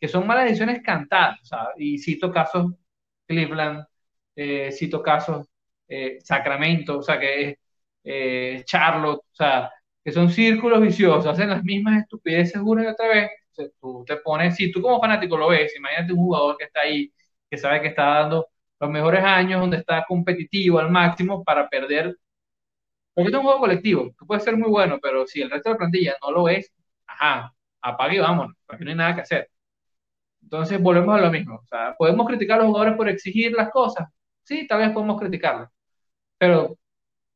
que son malas decisiones cantadas, y cito casos Cleveland, eh, cito casos eh, Sacramento, o sea, que eh, Charlotte, o sea, que son círculos viciosos, hacen las mismas estupideces una y otra vez, tú te pones, si tú como fanático lo ves, imagínate un jugador que está ahí, que sabe que está dando los mejores años donde está competitivo al máximo para perder. Porque es un juego colectivo, tú puedes ser muy bueno, pero si el resto de la plantilla no lo es, ajá, apague y vámonos, porque no hay nada que hacer. Entonces volvemos a lo mismo. O sea, ¿podemos criticar a los jugadores por exigir las cosas? Sí, tal vez podemos criticarlos, pero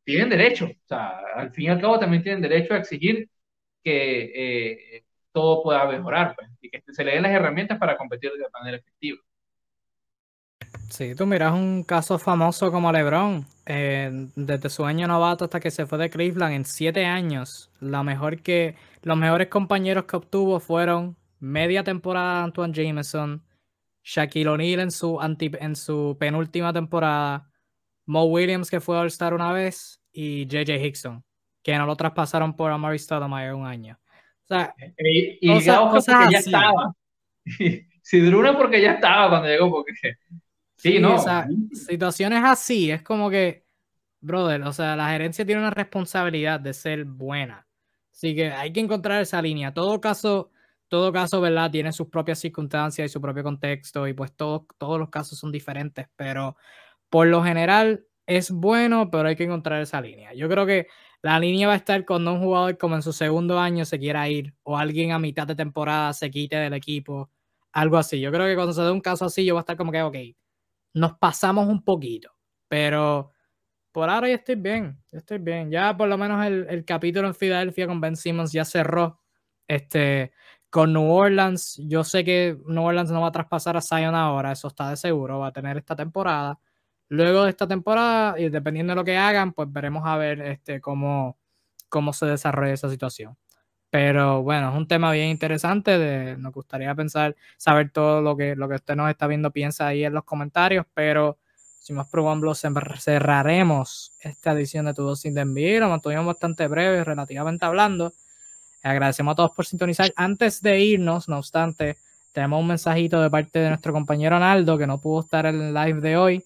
tienen derecho. O sea, al fin y al cabo también tienen derecho a exigir que eh, todo pueda mejorar pues, y que se le den las herramientas para competir de manera efectiva. Sí, tú miras un caso famoso como LeBron, eh, desde su año novato hasta que se fue de Cleveland en siete años, la mejor que los mejores compañeros que obtuvo fueron media temporada Antoine Jameson, Shaquille O'Neal en su en su penúltima temporada, Mo Williams que fue All-Star una vez y JJ Hickson, que no lo traspasaron por Amari Stoudemire un año. O sea, y, y cosas, cosas ya estaba. Si Druna porque ya estaba cuando llegó, porque Sí, no. O sea, situaciones así, es como que, brother, o sea, la gerencia tiene una responsabilidad de ser buena. Así que hay que encontrar esa línea. Todo caso, todo caso, ¿verdad? Tiene sus propias circunstancias y su propio contexto y pues todos todos los casos son diferentes, pero por lo general es bueno, pero hay que encontrar esa línea. Yo creo que la línea va a estar cuando un jugador como en su segundo año se quiera ir o alguien a mitad de temporada se quite del equipo, algo así. Yo creo que cuando se dé un caso así, yo voy a estar como que, ok, nos pasamos un poquito, pero por ahora ya estoy bien, ya estoy bien. Ya por lo menos el, el capítulo en Filadelfia con Ben Simmons ya cerró. Este, con New Orleans, yo sé que New Orleans no va a traspasar a Zion ahora, eso está de seguro, va a tener esta temporada. Luego de esta temporada, y dependiendo de lo que hagan, pues veremos a ver este, cómo, cómo se desarrolla esa situación. Pero bueno, es un tema bien interesante. Nos gustaría pensar, saber todo lo que, lo que usted nos está viendo, piensa ahí en los comentarios. Pero si más probable, cerraremos esta edición de Tu Dosis de Envío. Lo mantuvimos bastante breve, relativamente hablando. Agradecemos a todos por sintonizar. Antes de irnos, no obstante, tenemos un mensajito de parte de nuestro compañero Naldo que no pudo estar en el live de hoy.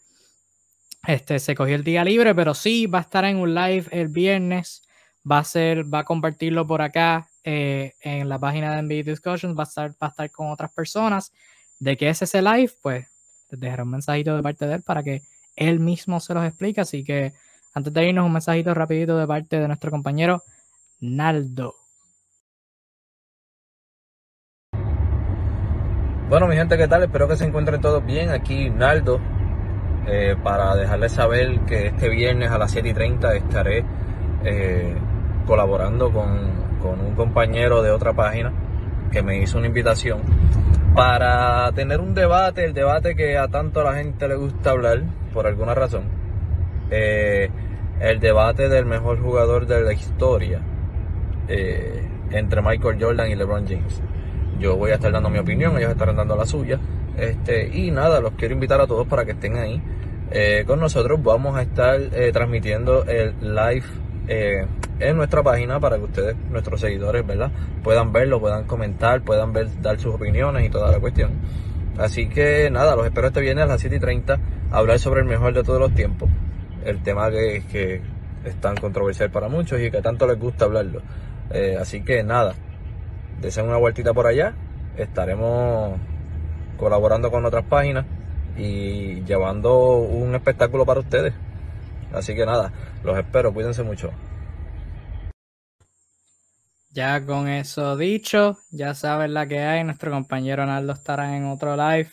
Este se cogió el día libre, pero sí va a estar en un live el viernes. Va a ser, va a compartirlo por acá eh, en la página de NBA Discussions, va a, estar, va a estar con otras personas. ¿De qué es ese live? Pues dejaré un mensajito de parte de él para que él mismo se los explique. Así que antes de irnos, un mensajito rapidito de parte de nuestro compañero Naldo. Bueno, mi gente, ¿qué tal? Espero que se encuentren todos bien. Aquí Naldo, eh, para dejarles saber que este viernes a las 7 y 30 estaré eh, colaborando con, un compañero de otra página que me hizo una invitación para tener un debate, el debate que a tanto a la gente le gusta hablar, por alguna razón. Eh, el debate del mejor jugador de la historia entre Michael Jordan y LeBron James. Yo voy a estar dando mi opinión, ellos estarán dando la suya. Este, y nada, los quiero invitar a todos para que estén ahí eh, con nosotros. Vamos a estar eh, transmitiendo el live eh, en nuestra página para que ustedes, nuestros seguidores, ¿verdad? Puedan verlo, puedan comentar, puedan ver, dar sus opiniones y toda la cuestión. Así que nada, los espero este viernes a las 7 y 30 a hablar sobre el mejor de todos los tiempos. El tema que, que es tan controversial para muchos y que tanto les gusta hablarlo. así que nada, deseen una vueltita por allá. Estaremos colaborando con otras páginas y llevando un espectáculo para ustedes. Así que nada, los espero, cuídense mucho. Ya con eso dicho, ya saben la que hay. Nuestro compañero Arnaldo estará en otro live.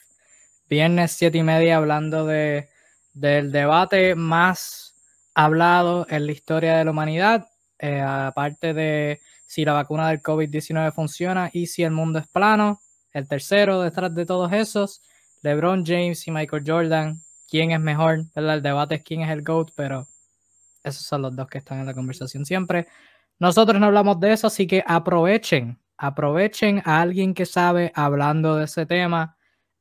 Viernes siete y media hablando de, del debate más hablado en la historia de la humanidad. Eh, aparte de si la vacuna del COVID-19 funciona y si el mundo es plano. El tercero detrás de todos esos, LeBron James y Michael Jordan. ¿Quién es mejor? El debate es quién es el GOAT, pero esos son los dos que están en la conversación siempre. Nosotros no hablamos de eso, así que aprovechen, aprovechen a alguien que sabe hablando de ese tema.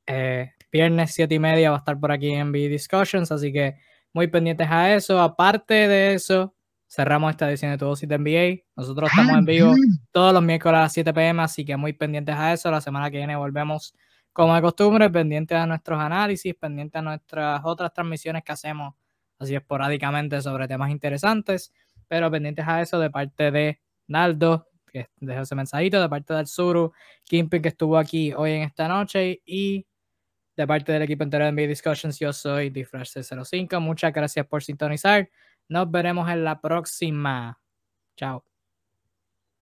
Eh, viernes siete y media va a estar por aquí en B Discussions, así que muy pendientes a eso. Aparte de eso, cerramos esta edición de Todo de NBA. Nosotros estamos en vivo todos los miércoles a las 7 pm, así que muy pendientes a eso. La semana que viene volvemos como de costumbre, pendientes a nuestros análisis, pendientes a nuestras otras transmisiones que hacemos así esporádicamente sobre temas interesantes, pero pendientes a eso de parte de Naldo, que dejó ese mensajito, de parte del Suru, Kimping que estuvo aquí hoy en esta noche y de parte del equipo entero de NBA Discussions, yo soy DFresh05. Muchas gracias por sintonizar. Nos veremos en la próxima. Chao.